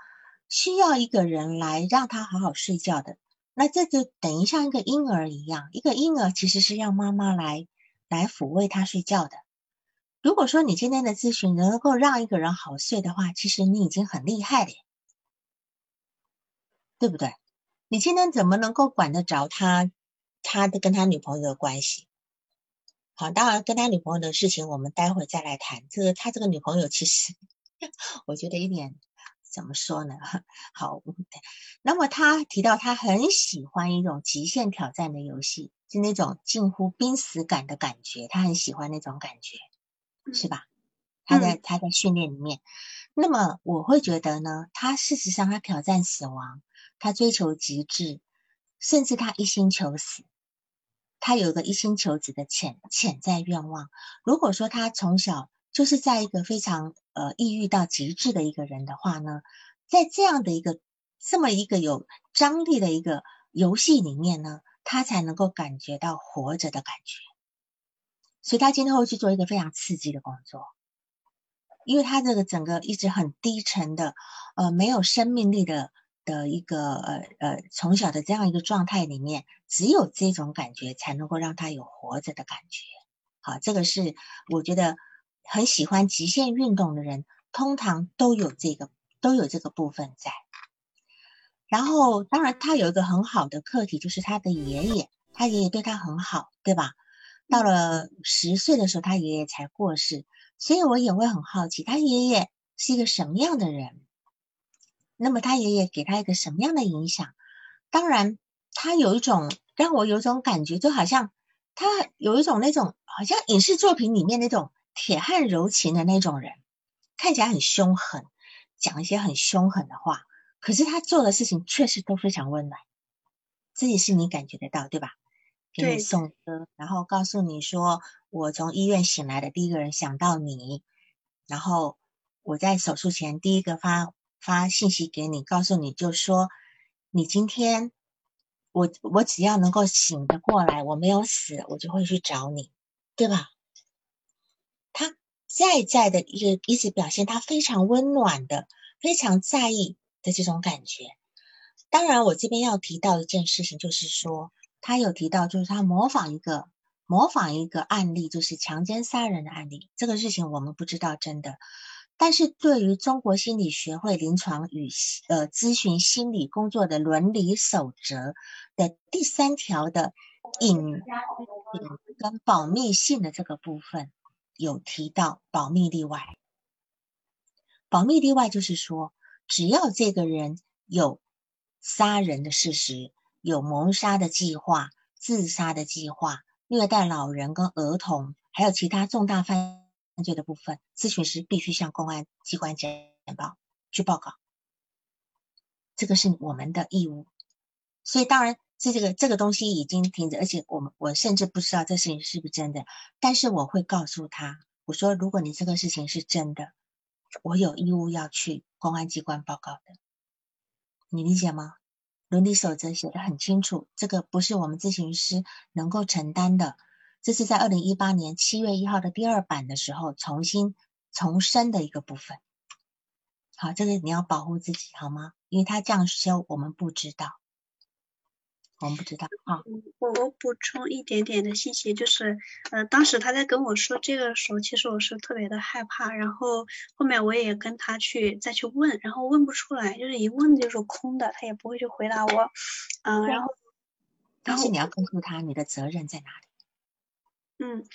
需要一个人来让他好好睡觉的，那这就等于像一个婴儿一样，一个婴儿其实是让妈妈来来抚慰他睡觉的。如果说你今天的咨询能够让一个人好睡的话，其实你已经很厉害了，对不对？你今天怎么能够管得着他他的跟他女朋友的关系？好，当然跟他女朋友的事情，我们待会再来谈。这个他这个女朋友其实，我觉得一点怎么说呢？好，那么他提到他很喜欢一种极限挑战的游戏，是那种近乎濒死感的感觉，他很喜欢那种感觉，是吧？他在他在训练里面，那么我会觉得呢，他事实上他挑战死亡，他追求极致，甚至他一心求死。他有个一心求子的潜潜在愿望。如果说他从小就是在一个非常呃抑郁到极致的一个人的话呢，在这样的一个这么一个有张力的一个游戏里面呢，他才能够感觉到活着的感觉。所以他今天会去做一个非常刺激的工作，因为他这个整个一直很低沉的呃没有生命力的。的一个呃呃从小的这样一个状态里面，只有这种感觉才能够让他有活着的感觉。好，这个是我觉得很喜欢极限运动的人，通常都有这个都有这个部分在。然后，当然他有一个很好的课题，就是他的爷爷，他爷爷对他很好，对吧？到了十岁的时候，他爷爷才过世，所以我也会很好奇，他爷爷是一个什么样的人？那么他爷爷给他一个什么样的影响？当然，他有一种让我有一种感觉，就好像他有一种那种好像影视作品里面那种铁汉柔情的那种人，看起来很凶狠，讲一些很凶狠的话，可是他做的事情确实都非常温暖，这也是你感觉得到，对吧？给你送歌，然后告诉你说，我从医院醒来的第一个人想到你，然后我在手术前第一个发发信息给你，告诉你就说，你今天我我只要能够醒得过来，我没有死，我就会去找你，对吧？他在在的一个一直表现他非常温暖的，非常在意的这种感觉。当然，我这边要提到一件事情，就是说。他有提到，就是他模仿一个模仿一个案例，就是强奸杀人的案例。这个事情我们不知道真的，但是对于中国心理学会临床与呃咨询心理工作的伦理守则的第三条的隐跟保密性的这个部分，有提到保密例外。保密例外就是说，只要这个人有杀人的事实。有谋杀的计划、自杀的计划、虐待老人跟儿童，还有其他重大犯罪的部分，咨询师必须向公安机关简报去报告，这个是我们的义务。所以当然，这这个这个东西已经停止，而且我们我甚至不知道这事情是不是真的，但是我会告诉他，我说如果你这个事情是真的，我有义务要去公安机关报告的，你理解吗？伦理守则写的很清楚，这个不是我们咨询师能够承担的。这是在二零一八年七月一号的第二版的时候重新重申的一个部分。好，这个你要保护自己好吗？因为他这样修，我们不知道。我们不知道啊。我我补充一点点的信息，就是，呃，当时他在跟我说这个的时候，其实我是特别的害怕。然后后面我也跟他去再去问，然后问不出来，就是一问就是空的，他也不会去回答我。嗯，然后，但是你要告诉他你的责任在哪里。嗯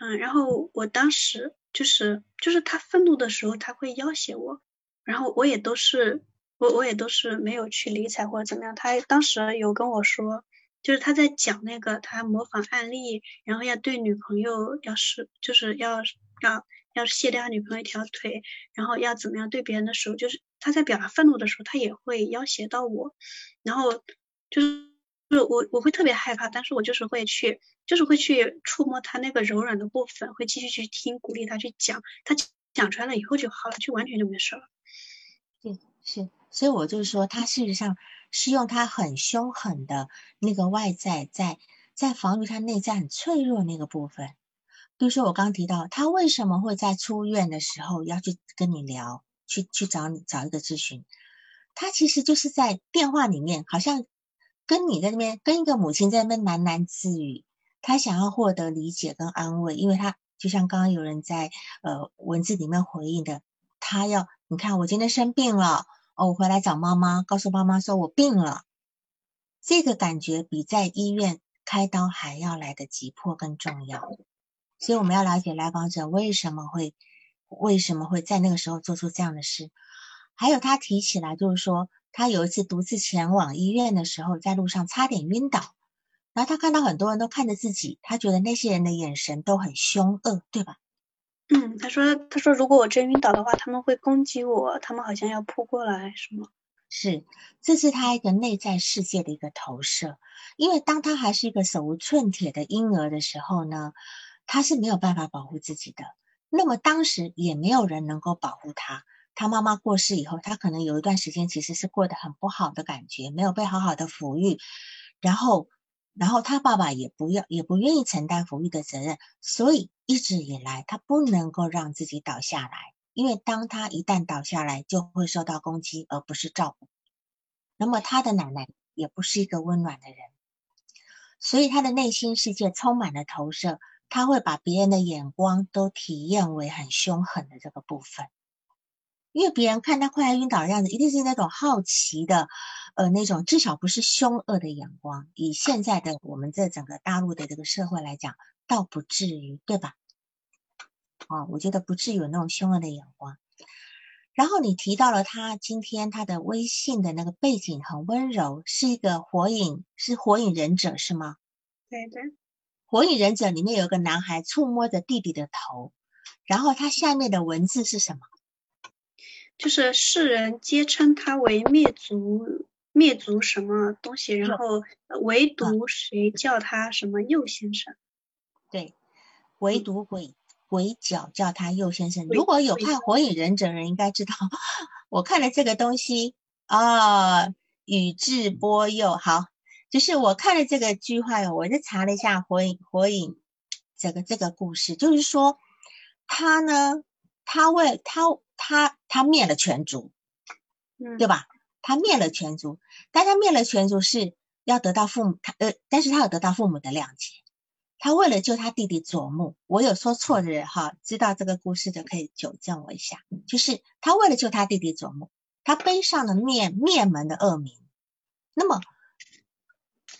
嗯，然后我当时就是就是他愤怒的时候，他会要挟我，然后我也都是。我我也都是没有去理睬或者怎么样，他当时有跟我说，就是他在讲那个他模仿案例，然后要对女朋友要是就是要要要卸掉女朋友一条腿，然后要怎么样对别人的时候，就是他在表达愤怒的时候，他也会要挟到我，然后就是就我我会特别害怕，但是我就是会去就是会去触摸他那个柔软的部分，会继续去听鼓励他去讲，他讲出来了以后就好了，就完全就没事了。对，是。所以我就是说，他事实上是用他很凶狠的那个外在，在在防御他内在很脆弱那个部分。比如说我刚提到，他为什么会在出院的时候要去跟你聊，去去找你找一个咨询？他其实就是在电话里面，好像跟你在那边跟一个母亲在那边喃喃自语，他想要获得理解跟安慰，因为他就像刚刚有人在呃文字里面回应的，他要你看我今天生病了。哦，我回来找妈妈，告诉妈妈说我病了。这个感觉比在医院开刀还要来的急迫更重要。所以我们要了解来访者为什么会为什么会在那个时候做出这样的事。还有他提起来，就是说他有一次独自前往医院的时候，在路上差点晕倒。然后他看到很多人都看着自己，他觉得那些人的眼神都很凶恶，对吧？嗯，他说，他说如果我真晕倒的话，他们会攻击我，他们好像要扑过来，是吗？是，这是他一个内在世界的一个投射。因为当他还是一个手无寸铁的婴儿的时候呢，他是没有办法保护自己的。那么当时也没有人能够保护他。他妈妈过世以后，他可能有一段时间其实是过得很不好的感觉，没有被好好的抚育，然后。然后他爸爸也不要，也不愿意承担抚育的责任，所以一直以来他不能够让自己倒下来，因为当他一旦倒下来，就会受到攻击，而不是照顾。那么他的奶奶也不是一个温暖的人，所以他的内心世界充满了投射，他会把别人的眼光都体验为很凶狠的这个部分，因为别人看他快要晕倒的样子，一定是那种好奇的，呃，那种至少不是凶恶的眼光。以现在的我们这整个大陆的这个社会来讲，倒不至于，对吧？啊，我觉得不至于有那种凶恶的眼光。然后你提到了他今天他的微信的那个背景很温柔，是一个火影，是火影忍者是吗？对对，火影忍者里面有一个男孩触摸着弟弟的头，然后他下面的文字是什么？就是世人皆称他为灭族灭族什么东西，然后唯独谁叫他什么右先生？对，唯独鬼鬼脚叫他右先生。如果有看火影忍者的人应该知道，我看了这个东西啊，宇智波鼬好。就是我看了这个句话哟，我就查了一下火影火影这个这个故事，就是说他呢，他为他他他灭了全族，嗯，对吧？他灭了全族，但他灭了全族是要得到父母他呃，但是他有得到父母的谅解。他为了救他弟弟佐木，我有说错的人哈，知道这个故事的可以纠正我一下。就是他为了救他弟弟佐木，他背上了灭灭门的恶名，那么。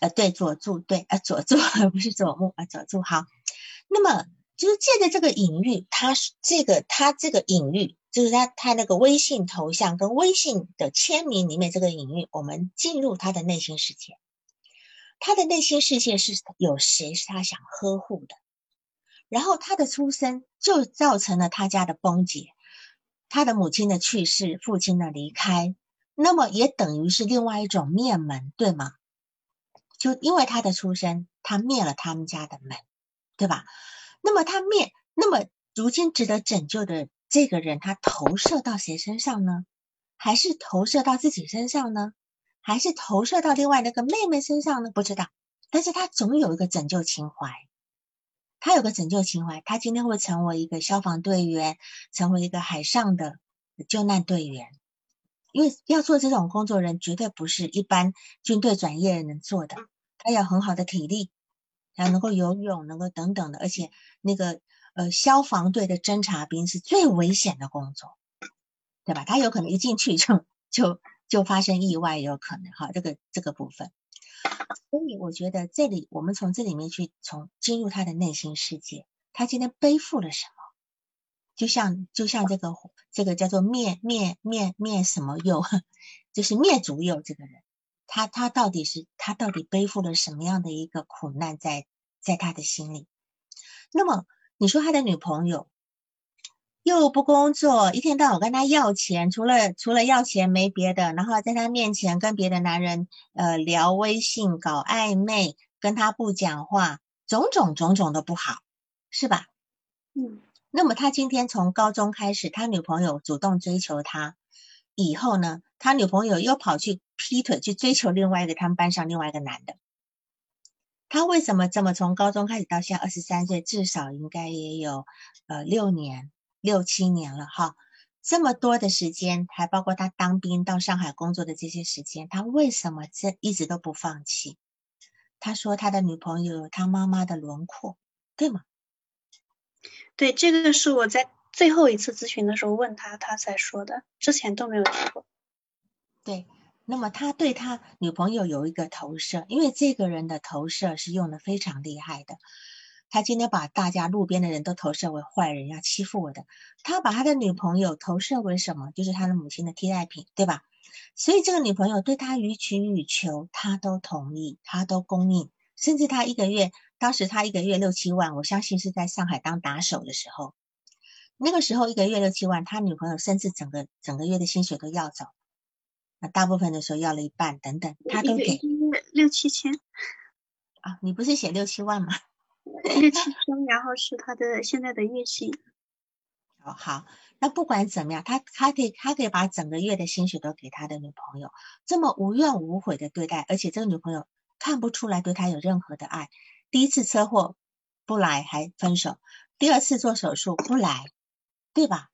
呃，对，佐助，对，呃，佐助 不是佐木啊，佐助好。那么就是借着这个隐喻，他这个他这个隐喻，就是他他那个微信头像跟微信的签名里面这个隐喻，我们进入他的内心世界。他的内心世界是有谁是他想呵护的，然后他的出生就造成了他家的崩解，他的母亲的去世，父亲的离开，那么也等于是另外一种灭门，对吗？就因为他的出生，他灭了他们家的门，对吧？那么他灭，那么如今值得拯救的这个人，他投射到谁身上呢？还是投射到自己身上呢？还是投射到另外那个妹妹身上呢？不知道。但是他总有一个拯救情怀，他有个拯救情怀，他今天会成为一个消防队员，成为一个海上的救难队员。因为要做这种工作人，绝对不是一般军队转业人能做的。他要很好的体力，要能够游泳，能够等等的。而且那个呃，消防队的侦察兵是最危险的工作，对吧？他有可能一进去就就就发生意外，也有可能哈。这个这个部分，所以我觉得这里我们从这里面去从进入他的内心世界，他今天背负了什么？就像就像这个这个叫做灭灭灭灭什么佑，就是灭族佑这个人，他他到底是他到底背负了什么样的一个苦难在在他的心里？那么你说他的女朋友又不工作，一天到晚跟他要钱，除了除了要钱没别的，然后在他面前跟别的男人呃聊微信搞暧昧，跟他不讲话，种种种种的不好，是吧？嗯。那么他今天从高中开始，他女朋友主动追求他，以后呢，他女朋友又跑去劈腿去追求另外一个他们班上另外一个男的。他为什么这么从高中开始到现在二十三岁，至少应该也有呃六年六七年了哈，这么多的时间，还包括他当兵到上海工作的这些时间，他为什么这一直都不放弃？他说他的女朋友有他妈妈的轮廓，对吗？对，这个是我在最后一次咨询的时候问他，他才说的，之前都没有提过。对，那么他对他女朋友有一个投射，因为这个人的投射是用的非常厉害的。他今天把大家路边的人都投射为坏人，要欺负我的。他把他的女朋友投射为什么？就是他的母亲的替代品，对吧？所以这个女朋友对他予取予求，他都同意，他都供应，甚至他一个月。当时他一个月六七万，我相信是在上海当打手的时候，那个时候一个月六七万，他女朋友甚至整个整个月的薪水都要走，那大部分的时候要了一半等等，他都给六七千啊，你不是写六七万吗？六七千，然后是他的现在的月薪。哦，好，那不管怎么样，他他可以他可以把整个月的薪水都给他的女朋友，这么无怨无悔的对待，而且这个女朋友看不出来对他有任何的爱。第一次车祸不来还分手，第二次做手术不来，对吧？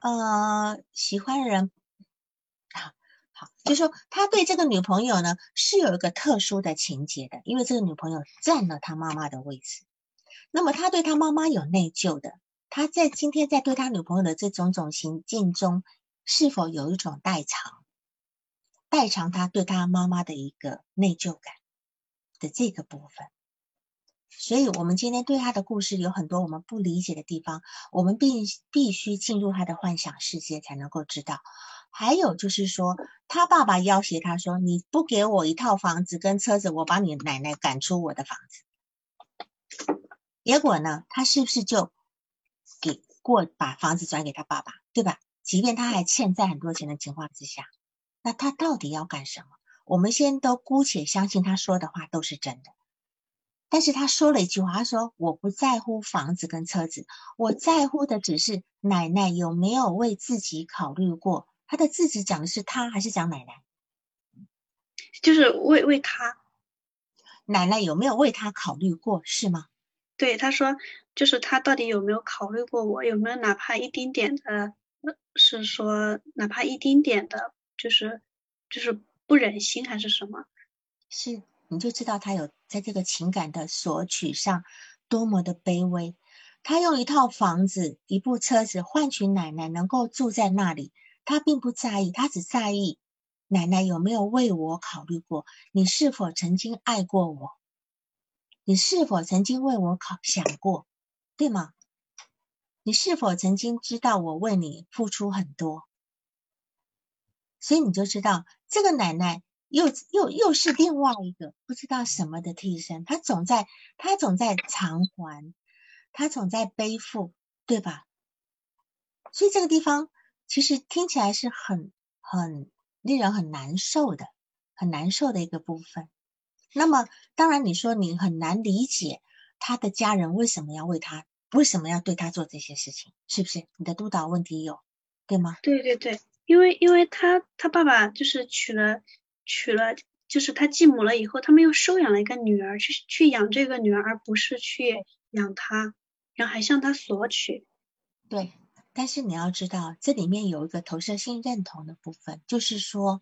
呃，喜欢的人，好，就说他对这个女朋友呢是有一个特殊的情节的，因为这个女朋友占了他妈妈的位置，那么他对他妈妈有内疚的，他在今天在对他女朋友的这种种行径中，是否有一种代偿？代偿他对他妈妈的一个内疚感的这个部分。所以，我们今天对他的故事有很多我们不理解的地方，我们必必须进入他的幻想世界才能够知道。还有就是说，他爸爸要挟他说：“你不给我一套房子跟车子，我把你奶奶赶出我的房子。”结果呢，他是不是就给过把房子转给他爸爸，对吧？即便他还欠债很多钱的情况之下，那他到底要干什么？我们先都姑且相信他说的话都是真的。但是他说了一句话，他说：“我不在乎房子跟车子，我在乎的只是奶奶有没有为自己考虑过。”他的字词讲的是他还是讲奶奶？就是为为他奶奶有没有为他考虑过，是吗？对，他说就是他到底有没有考虑过我？有没有哪怕一丁点的，是说哪怕一丁点的，就是就是不忍心还是什么？是。你就知道他有在这个情感的索取上多么的卑微。他用一套房子、一部车子换取奶奶能够住在那里，他并不在意，他只在意奶奶有没有为我考虑过。你是否曾经爱过我？你是否曾经为我考想过，对吗？你是否曾经知道我为你付出很多？所以你就知道这个奶奶。又又又是另外一个不知道什么的替身，他总在他总在偿还，他总在背负，对吧？所以这个地方其实听起来是很很令人很难受的，很难受的一个部分。那么当然你说你很难理解他的家人为什么要为他，为什么要对他做这些事情，是不是？你的督导问题有对吗？对对对，因为因为他他爸爸就是娶了。娶了，就是他继母了以后，他们又收养了一个女儿，去去养这个女儿，而不是去养他，然后还向他索取。对，但是你要知道，这里面有一个投射性认同的部分，就是说，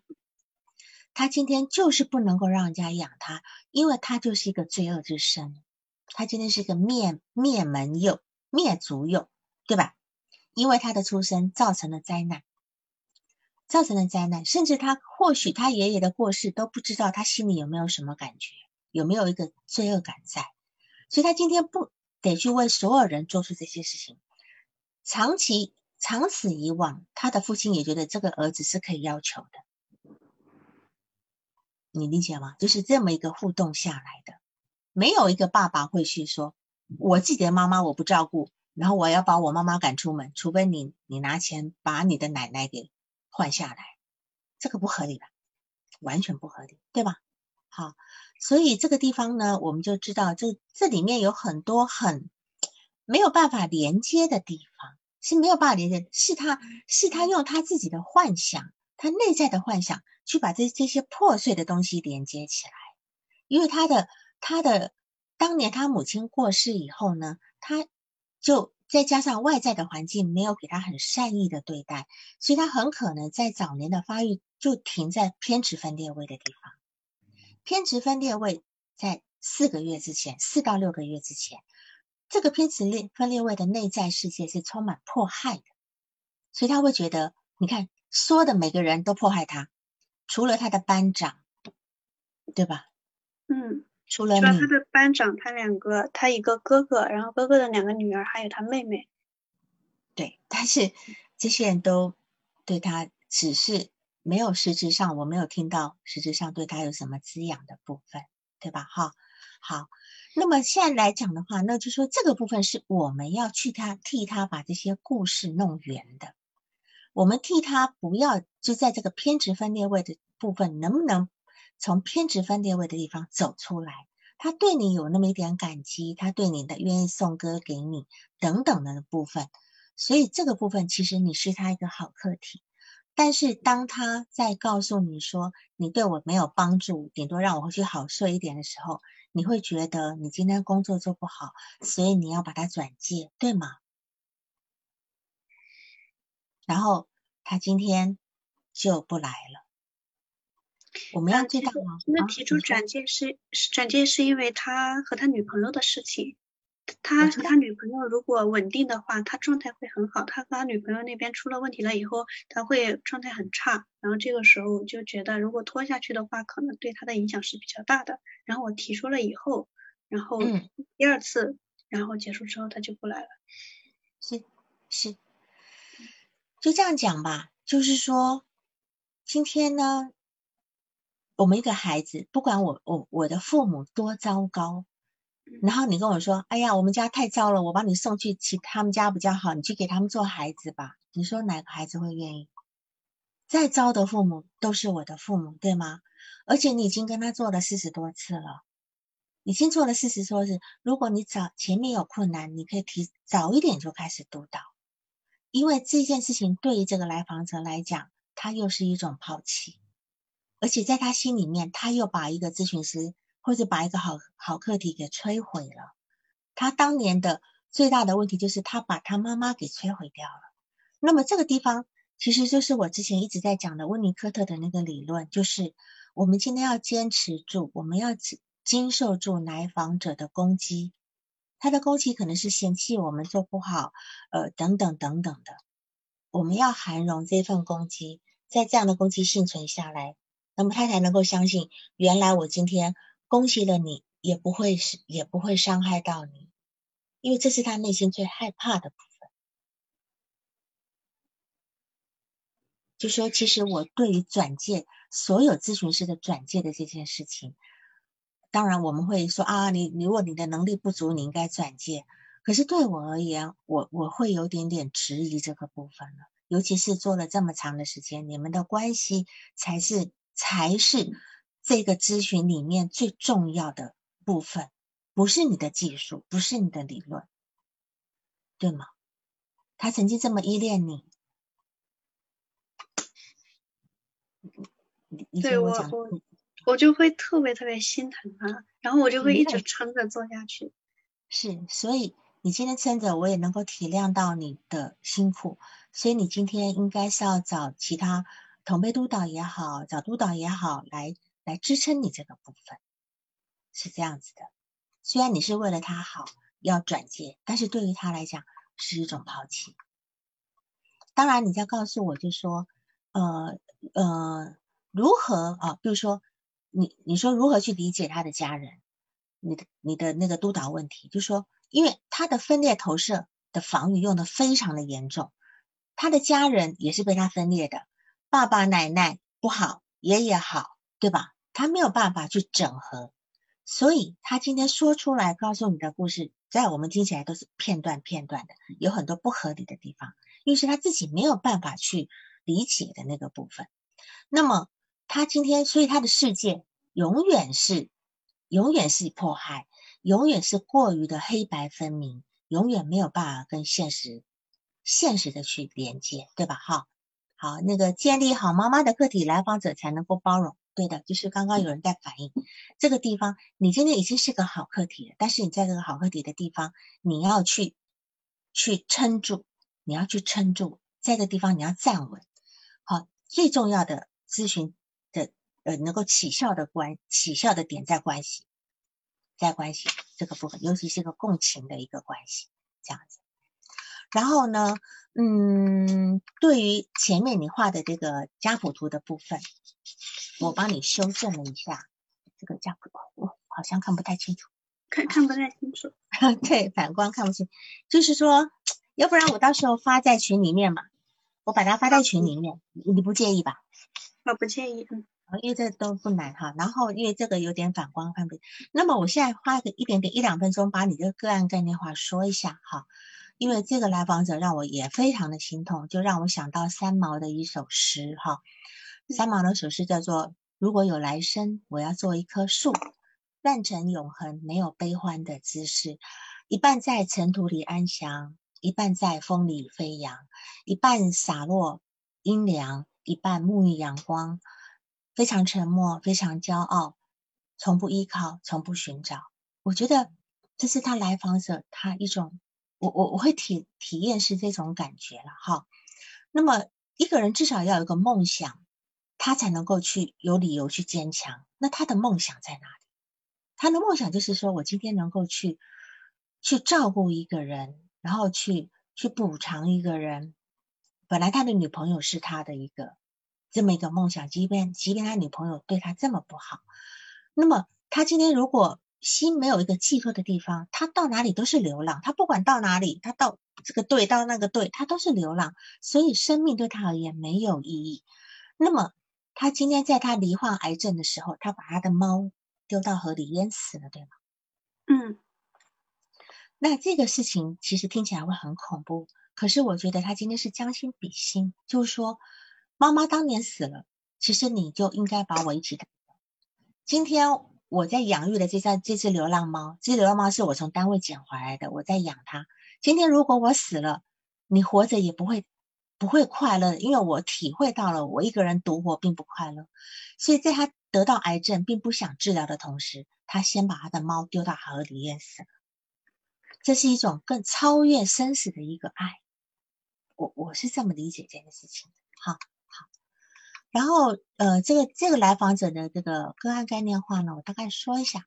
他今天就是不能够让人家养他，因为他就是一个罪恶之身，他今天是一个灭灭门幼、灭族幼，对吧？因为他的出生造成了灾难。造成了灾难，甚至他或许他爷爷的过世都不知道，他心里有没有什么感觉，有没有一个罪恶感在？所以他今天不得去为所有人做出这些事情。长期长此以往，他的父亲也觉得这个儿子是可以要求的，你理解吗？就是这么一个互动下来的，没有一个爸爸会去说，我自己的妈妈我不照顾，然后我要把我妈妈赶出门，除非你你拿钱把你的奶奶给。换下来，这个不合理吧？完全不合理，对吧？好，所以这个地方呢，我们就知道这这里面有很多很没有办法连接的地方，是没有办法连接，是他是他用他自己的幻想，他内在的幻想去把这这些破碎的东西连接起来，因为他的他的当年他母亲过世以后呢，他就。再加上外在的环境没有给他很善意的对待，所以他很可能在早年的发育就停在偏执分裂位的地方。偏执分裂位在四个月之前，四到六个月之前，这个偏执裂分裂位的内在世界是充满迫害的，所以他会觉得，你看说的每个人都迫害他，除了他的班长，对吧？嗯。除了他的班长，他两个，他一个哥哥，然后哥哥的两个女儿，还有他妹妹。对，但是这些人都对他只是没有实质上，我没有听到实质上对他有什么滋养的部分，对吧？哈，好，那么现在来讲的话，那就说这个部分是我们要去他替他把这些故事弄圆的，我们替他不要就在这个偏执分裂位的部分，能不能？从偏执分裂位的地方走出来，他对你有那么一点感激，他对你的愿意送歌给你等等的部分，所以这个部分其实你是他一个好客体。但是当他在告诉你说你对我没有帮助，顶多让我回去好睡一点的时候，你会觉得你今天工作做不好，所以你要把他转介，对吗？然后他今天就不来了。我们要知道吗？那提出转介是转介是因为他和他女朋友的事情。他和他女朋友如果稳定的话，他状态会很好。他和他女朋友那边出了问题了以后，他会状态很差。然后这个时候就觉得，如果拖下去的话，可能对他的影响是比较大的。然后我提出了以后，然后第二次，然后结束之后他就不来了。是是，就这样讲吧。就是说，今天呢，我们一个孩子，不管我我我的父母多糟糕。然后你跟我说：“哎呀，我们家太糟了，我把你送去其他们家比较好，你去给他们做孩子吧。”你说哪个孩子会愿意？再糟的父母都是我的父母，对吗？而且你已经跟他做了四十多次了，已经做了四十多次。如果你早前面有困难，你可以提早一点就开始督导，因为这件事情对于这个来访者来讲，他又是一种抛弃，而且在他心里面，他又把一个咨询师。或者把一个好好课题给摧毁了。他当年的最大的问题就是他把他妈妈给摧毁掉了。那么这个地方其实就是我之前一直在讲的温尼科特的那个理论，就是我们今天要坚持住，我们要经受住来访者的攻击。他的攻击可能是嫌弃我们做不好，呃，等等等等的。我们要涵容这份攻击，在这样的攻击幸存下来，那么他才能够相信，原来我今天。恭喜了你，也不会是，也不会伤害到你，因为这是他内心最害怕的部分。就说，其实我对于转介所有咨询师的转介的这件事情，当然我们会说啊，你如果你的能力不足，你应该转介。可是对我而言，我我会有点点质疑这个部分了，尤其是做了这么长的时间，你们的关系才是才是。这个咨询里面最重要的部分，不是你的技术，不是你的理论，对吗？他曾经这么依恋你，对我我我就会特别特别心疼他，然后我就会一直撑着做下去。是，所以你今天撑着，我也能够体谅到你的辛苦，所以你今天应该是要找其他同辈督导也好，找督导也好来。来支撑你这个部分是这样子的，虽然你是为了他好要转介，但是对于他来讲是一种抛弃。当然，你在告诉我就说，呃呃，如何啊？比如说你你说如何去理解他的家人？你的你的那个督导问题，就说因为他的分裂投射的防御用的非常的严重，他的家人也是被他分裂的，爸爸奶奶不好，爷爷好，对吧？他没有办法去整合，所以他今天说出来告诉你的故事，在我们听起来都是片段片段的，有很多不合理的地方，因为是他自己没有办法去理解的那个部分。那么他今天，所以他的世界永远是，永远是迫害，永远是过于的黑白分明，永远没有办法跟现实现实的去连接，对吧？哈，好，那个建立好妈妈的个体来访者才能够包容。对的，就是刚刚有人在反映这个地方，你今天已经是个好课题了，但是你在这个好课题的地方，你要去去撑住，你要去撑住，在这个地方你要站稳。好，最重要的咨询的呃能够起效的关起效的点在关系，在关系这个部分，尤其是个共情的一个关系，这样子。然后呢，嗯，对于前面你画的这个家谱图的部分。我帮你修正了一下这个价格，我好像看不太清楚，看看不太清楚。对，反光看不清，就是说，要不然我到时候发在群里面嘛，我把它发在群里面，你不介意吧？我不介意，嗯，因为这都不难哈。然后因为这个有点反光看不，那么我现在花个一点点一两分钟把你这个个案概念化说一下哈，因为这个来访者让我也非常的心痛，就让我想到三毛的一首诗哈。三毛的首诗叫做：“如果有来生，我要做一棵树，诞成永恒没有悲欢的姿势。一半在尘土里安详，一半在风里飞扬，一半洒落阴凉，一半沐浴阳光。非常沉默，非常骄傲，从不依靠，从不寻找。我觉得这是他来访者他一种，我我我会体体验是这种感觉了哈。那么一个人至少要有个梦想。”他才能够去有理由去坚强。那他的梦想在哪里？他的梦想就是说我今天能够去去照顾一个人，然后去去补偿一个人。本来他的女朋友是他的一个这么一个梦想，即便即便他女朋友对他这么不好，那么他今天如果心没有一个寄托的地方，他到哪里都是流浪。他不管到哪里，他到这个队到那个队，他都是流浪。所以生命对他而言没有意义。那么他今天在他罹患癌症的时候，他把他的猫丢到河里淹死了，对吗？嗯，那这个事情其实听起来会很恐怖。可是我觉得他今天是将心比心，就是说，妈妈当年死了，其实你就应该把我一起带走。今天我在养育的这只这只流浪猫，这只流浪猫是我从单位捡回来的，我在养它。今天如果我死了，你活着也不会不会快乐，因为我体会到了我一个人独活并不快乐。所以在他得到癌症并不想治疗的同时，他先把他的猫丢到河里淹死了。这是一种更超越生死的一个爱。我我是这么理解这件事情，好好。然后呃，这个这个来访者的这个个案概念化呢，我大概说一下，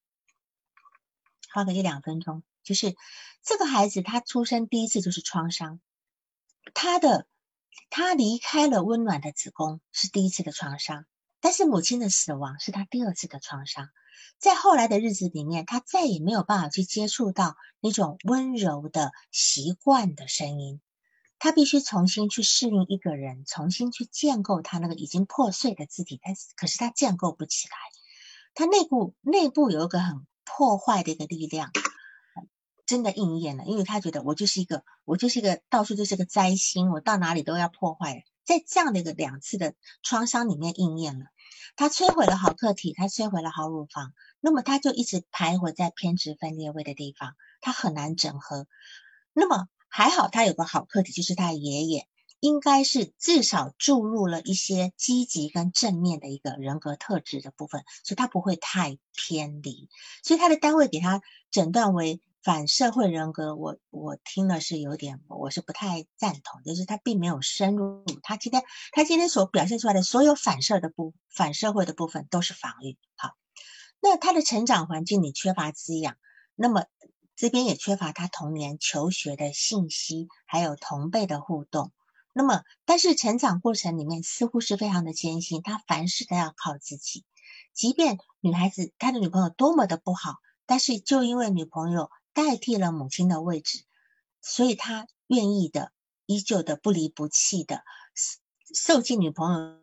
花个一两分钟。就是这个孩子他出生第一次就是创伤，他的他离开了温暖的子宫是第一次的创伤，但是母亲的死亡是他第二次的创伤。在后来的日子里面，他再也没有办法去接触到那种温柔的习惯的声音。他必须重新去适应一个人，重新去建构他那个已经破碎的字体，但是可是他建构不起来。他内部内部有一个很破坏的一个力量，真的应验了，因为他觉得我就是一个我就是一个到处就是个灾星，我到哪里都要破坏。在这样的一个两次的创伤里面应验了，他摧毁了好客体，他摧毁了好乳房，那么他就一直徘徊在偏执分裂位的地方，他很难整合。那么。还好他有个好客体，就是他爷爷，应该是至少注入了一些积极跟正面的一个人格特质的部分，所以他不会太偏离。所以他的单位给他诊断为反社会人格，我我听了是有点，我是不太赞同，就是他并没有深入。他今天他今天所表现出来的所有反射的部反社会的部分都是防御。好，那他的成长环境里缺乏滋养，那么。这边也缺乏他童年求学的信息，还有同辈的互动。那么，但是成长过程里面似乎是非常的艰辛，他凡事都要靠自己。即便女孩子他的女朋友多么的不好，但是就因为女朋友代替了母亲的位置，所以他愿意的，依旧的不离不弃的受尽女朋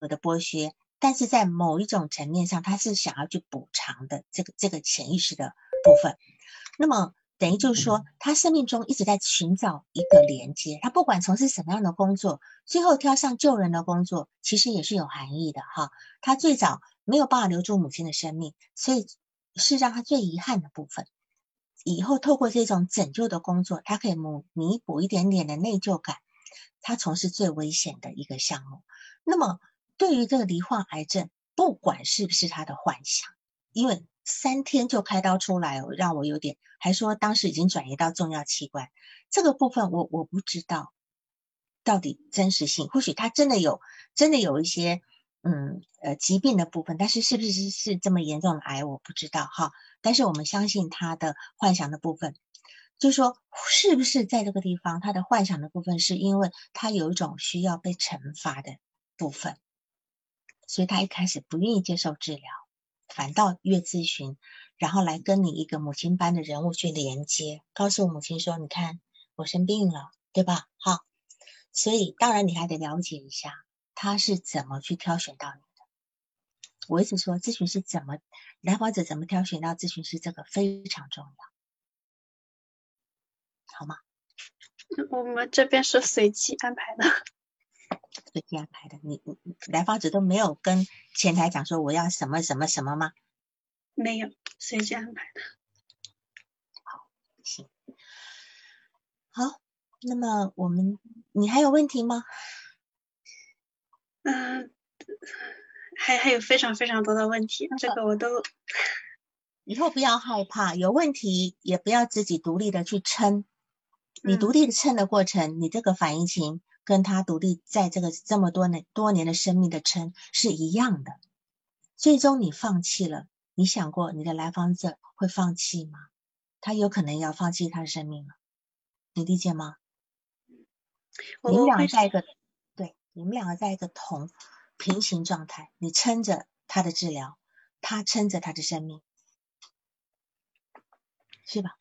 友的剥削，但是在某一种层面上，他是想要去补偿的这个这个潜意识的部分。那么等于就是说，他生命中一直在寻找一个连接。他不管从事什么样的工作，最后挑上救人的工作，其实也是有含义的哈。他最早没有办法留住母亲的生命，所以是让他最遗憾的部分。以后透过这种拯救的工作，他可以弥弥补一点点的内疚感。他从事最危险的一个项目。那么对于这个罹患癌症，不管是不是他的幻想，因为。三天就开刀出来，让我有点，还说当时已经转移到重要器官，这个部分我我不知道到底真实性，或许他真的有，真的有一些嗯呃疾病的部分，但是是不是是这么严重的癌，我不知道哈。但是我们相信他的幻想的部分，就说是不是在这个地方，他的幻想的部分是因为他有一种需要被惩罚的部分，所以他一开始不愿意接受治疗。反倒约咨询，然后来跟你一个母亲般的人物去连接，告诉母亲说：“你看，我生病了，对吧？”好，所以当然你还得了解一下他是怎么去挑选到你。我一直说，咨询师怎么来访者怎么挑选到咨询师，这个非常重要，好吗？我们这边是随机安排的。随机安排的，你你来访者都没有跟前台讲说我要什么什么什么吗？没有，随机安排的。好，行，好，那么我们你还有问题吗？嗯，还还有非常非常多的问题，这个我都。以后不要害怕，有问题也不要自己独立的去撑，你独立的撑的过程，你这个反应情。跟他独立在这个这么多年多年的生命的撑是一样的，最终你放弃了，你想过你的来访者会放弃吗？他有可能要放弃他的生命了，你理解吗？我你们两个在一个对，你们两个在一个同平行状态，你撑着他的治疗，他撑着他的生命，是吧？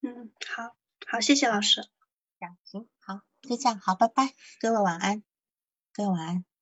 嗯，好，好，谢谢老师。行，好，就这样，好，拜拜，各位晚安，各位晚安。